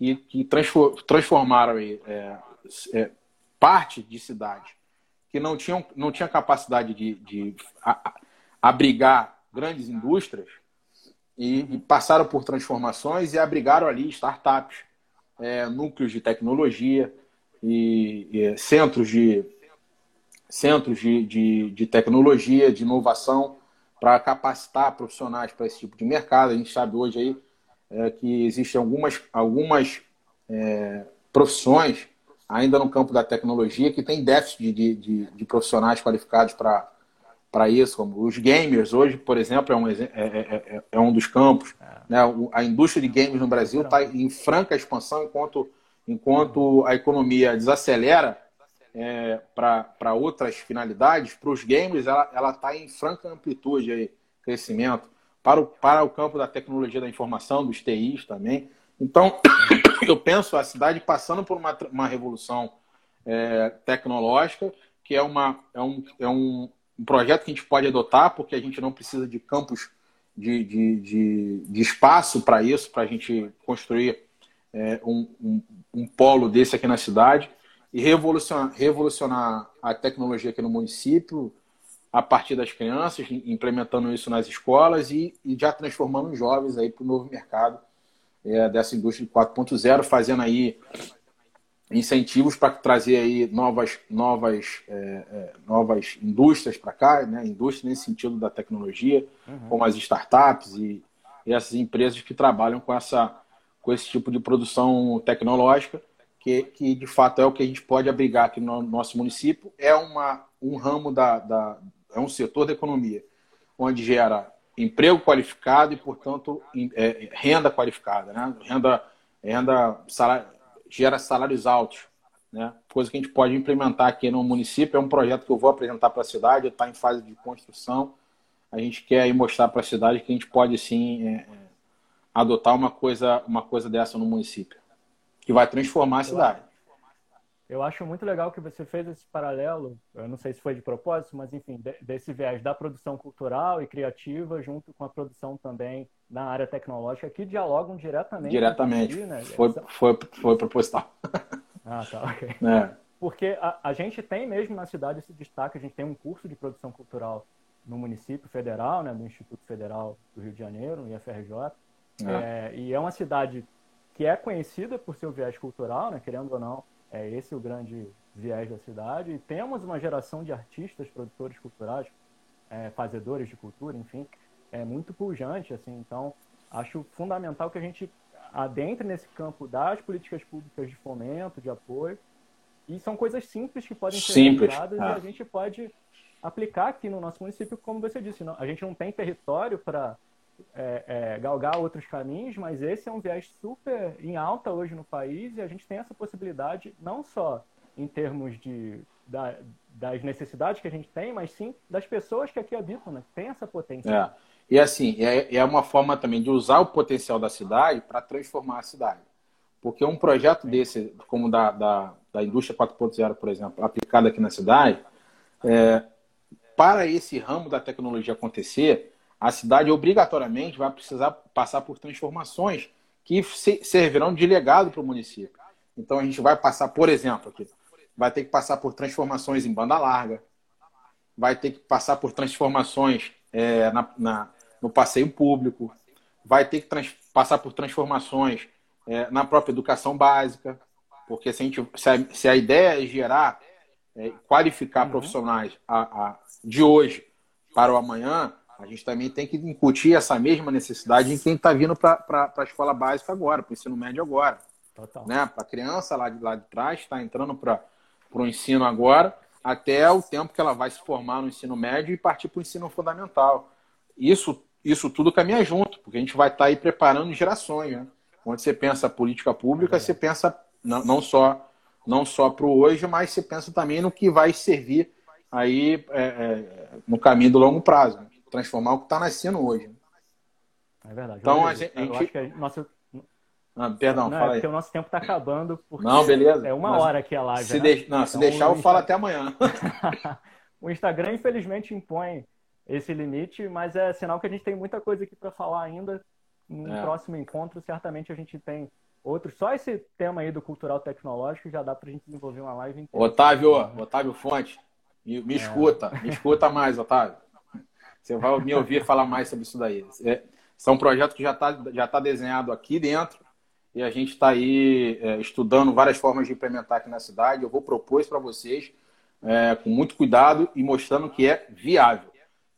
e que transformaram aí, é, é, parte de cidade que não tinham não tinha capacidade de, de abrigar grandes indústrias e, e passaram por transformações e abrigaram ali startups, é, núcleos de tecnologia e, e centros de centros de, de, de, tecnologia, de inovação para capacitar profissionais para esse tipo de mercado. A gente sabe hoje aí é, que existem algumas, algumas é, profissões ainda no campo da tecnologia que tem déficit de, de, de profissionais qualificados para para isso, como os gamers hoje, por exemplo, é um, é, é, é um dos campos. Né? A indústria de games no Brasil está em franca expansão, enquanto, enquanto a economia desacelera é, para outras finalidades, para os gamers ela está em franca amplitude aí, crescimento. Para o, para o campo da tecnologia da informação, dos TIs também. Então, eu penso a cidade passando por uma, uma revolução é, tecnológica, que é, uma, é, um, é um, um projeto que a gente pode adotar, porque a gente não precisa de campos de, de, de, de espaço para isso, para a gente construir é, um, um, um, polo desse aqui na cidade e revolucionar, revolucionar a tecnologia aqui no município a partir das crianças, implementando isso nas escolas e, e já transformando os jovens aí para o novo mercado é, dessa indústria de 4.0, fazendo aí incentivos para trazer aí novas, novas, é, é, novas indústrias para cá, né? indústria nesse sentido da tecnologia, uhum. como as startups e, e, essas empresas que trabalham com, essa, com esse tipo de produção tecnológica, que, que de fato é o que a gente pode abrigar aqui no nosso município. É uma, um ramo da, da é um setor da economia onde gera emprego qualificado e, portanto, é, renda qualificada, né? renda, renda salário, gera salários altos. Né? Coisa que a gente pode implementar aqui no município. É um projeto que eu vou apresentar para a cidade, está em fase de construção. A gente quer mostrar para a cidade que a gente pode sim é, é, adotar uma coisa, uma coisa dessa no município, que vai transformar a cidade. Eu acho muito legal que você fez esse paralelo, eu não sei se foi de propósito, mas enfim, desse viés da produção cultural e criativa junto com a produção também na área tecnológica que dialogam diretamente. Diretamente. né? foi, foi, foi proposital. Ah, tá, ok. É. Porque a, a gente tem mesmo na cidade esse destaque, a gente tem um curso de produção cultural no município federal, né, do Instituto Federal do Rio de Janeiro, no IFRJ. É. É, e é uma cidade que é conhecida por seu viés cultural, né, querendo ou não, é esse o grande viés da cidade. E temos uma geração de artistas, produtores culturais, é, fazedores de cultura, enfim, é muito pujante, assim. Então, acho fundamental que a gente adentre nesse campo das políticas públicas de fomento, de apoio. E são coisas simples que podem ser simples. e a gente pode aplicar aqui no nosso município, como você disse. Não, a gente não tem território para é, é, galgar outros caminhos, mas esse é um viés super em alta hoje no país e a gente tem essa possibilidade não só em termos de, da, das necessidades que a gente tem, mas sim das pessoas que aqui habitam, né? tem essa potência. É. E assim, é, é uma forma também de usar o potencial da cidade para transformar a cidade. Porque um projeto desse, como da, da, da indústria 4.0, por exemplo, aplicado aqui na cidade, é, para esse ramo da tecnologia acontecer, a cidade obrigatoriamente vai precisar passar por transformações que servirão de legado para o município. Então a gente vai passar, por exemplo, aqui, vai ter que passar por transformações em banda larga, vai ter que passar por transformações é, na, na, no passeio público, vai ter que trans, passar por transformações é, na própria educação básica, porque se a, gente, se a, se a ideia é gerar, é, qualificar uhum. profissionais a, a, de hoje para o amanhã, a gente também tem que incutir essa mesma necessidade em quem está vindo para a escola básica agora, para o ensino médio agora. Né? Para a criança lá de, lá de trás, está entrando para o ensino agora, até o tempo que ela vai se formar no ensino médio e partir para o ensino fundamental. Isso, isso tudo caminha junto, porque a gente vai estar tá aí preparando gerações. Né? Quando você pensa política pública, é. você pensa não, não só não só para o hoje, mas você pensa também no que vai servir aí é, é, no caminho do longo prazo. Né? Transformar o que está nascendo hoje. É verdade. Então, a gente, eu acho que a nossa... Ah, perdão, não, fala é aí. porque o nosso tempo está acabando. Não, beleza. É uma Mas hora aqui a live. Se, né? de... não, então, se deixar, eu falo até amanhã. o Instagram, infelizmente, impõe esse limite, mas é sinal que a gente tem muita coisa aqui para falar ainda. No é. próximo encontro, certamente a gente tem outros. Só esse tema aí do cultural tecnológico já dá para a gente desenvolver uma live inteira. Otávio, Otávio Fonte, me, me é. escuta, me escuta mais, Otávio. Você vai me ouvir falar mais sobre isso daí. É, são projetos que já está já tá desenhado aqui dentro e a gente está aí é, estudando várias formas de implementar aqui na cidade. Eu vou propor isso para vocês é, com muito cuidado e mostrando que é viável.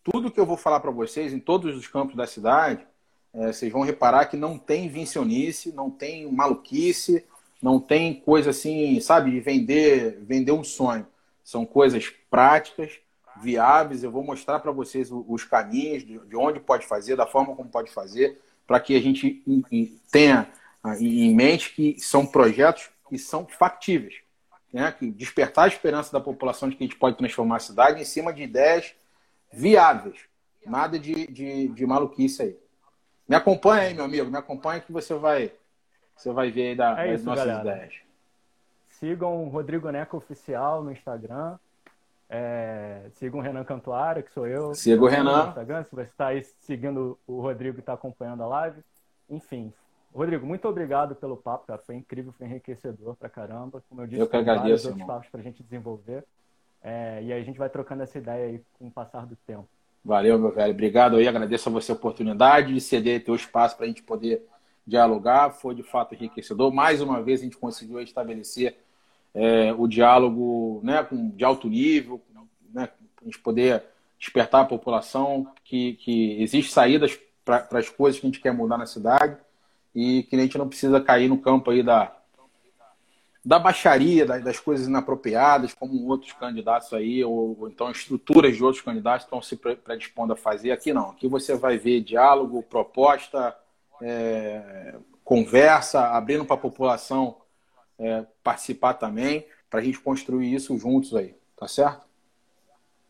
Tudo que eu vou falar para vocês em todos os campos da cidade, é, vocês vão reparar que não tem invencionice, não tem maluquice, não tem coisa assim, sabe, de vender, vender um sonho. São coisas práticas, viáveis. Eu vou mostrar para vocês os caminhos, de onde pode fazer, da forma como pode fazer, para que a gente tenha ah, em mente que são projetos que são factíveis. Né? Que despertar a esperança da população de que a gente pode transformar a cidade em cima de ideias viáveis. Nada de, de, de maluquice aí. Me acompanha aí, meu amigo. Me acompanha que você vai, você vai ver aí da, é das isso, nossas galera. ideias. Sigam o Rodrigo Neco Oficial no Instagram. É, sigam o Renan Cantuária, que sou eu. Siga o Renan. Instagram, se você está aí seguindo o Rodrigo e está acompanhando a live. Enfim, Rodrigo, muito obrigado pelo papo, cara. Foi incrível, foi enriquecedor pra caramba. Como eu disse, eu que agradeço, vários outros papos pra gente desenvolver. É, e aí a gente vai trocando essa ideia aí com o passar do tempo. Valeu, meu velho. Obrigado aí. Agradeço a você a oportunidade de ceder teu espaço para a gente poder dialogar. Foi de fato enriquecedor. Mais uma vez a gente conseguiu estabelecer é, o diálogo né, com, de alto nível, né, a gente poder despertar a população que, que existe saídas para as coisas que a gente quer mudar na cidade e que a gente não precisa cair no campo aí da, da baixaria, das coisas inapropriadas, como outros candidatos aí, ou, ou então estruturas de outros candidatos estão se predispondo a fazer. Aqui não, aqui você vai ver diálogo, proposta, é, conversa, abrindo para a população é, participar também, para a gente construir isso juntos aí, tá certo?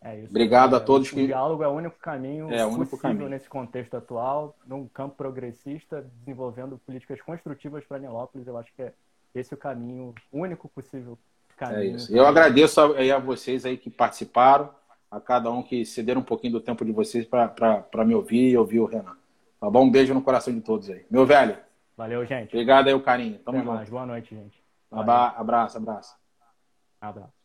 É isso. Obrigado é, a todos. O que... diálogo é o único caminho é, o único caminho. nesse contexto atual, num campo progressista, desenvolvendo políticas construtivas para Nilópolis. Eu acho que é esse o caminho, o único possível caminho. É isso. Eu agradeço a, a vocês aí que participaram, a cada um que cederam um pouquinho do tempo de vocês para me ouvir e ouvir o Renan. Tá bom? Um beijo no coração de todos aí. Meu velho. Valeu, gente. Obrigado aí o carinho. Tamo Até junto. Mais. Boa noite, gente. Valeu. Abraço, abraço. Abraço.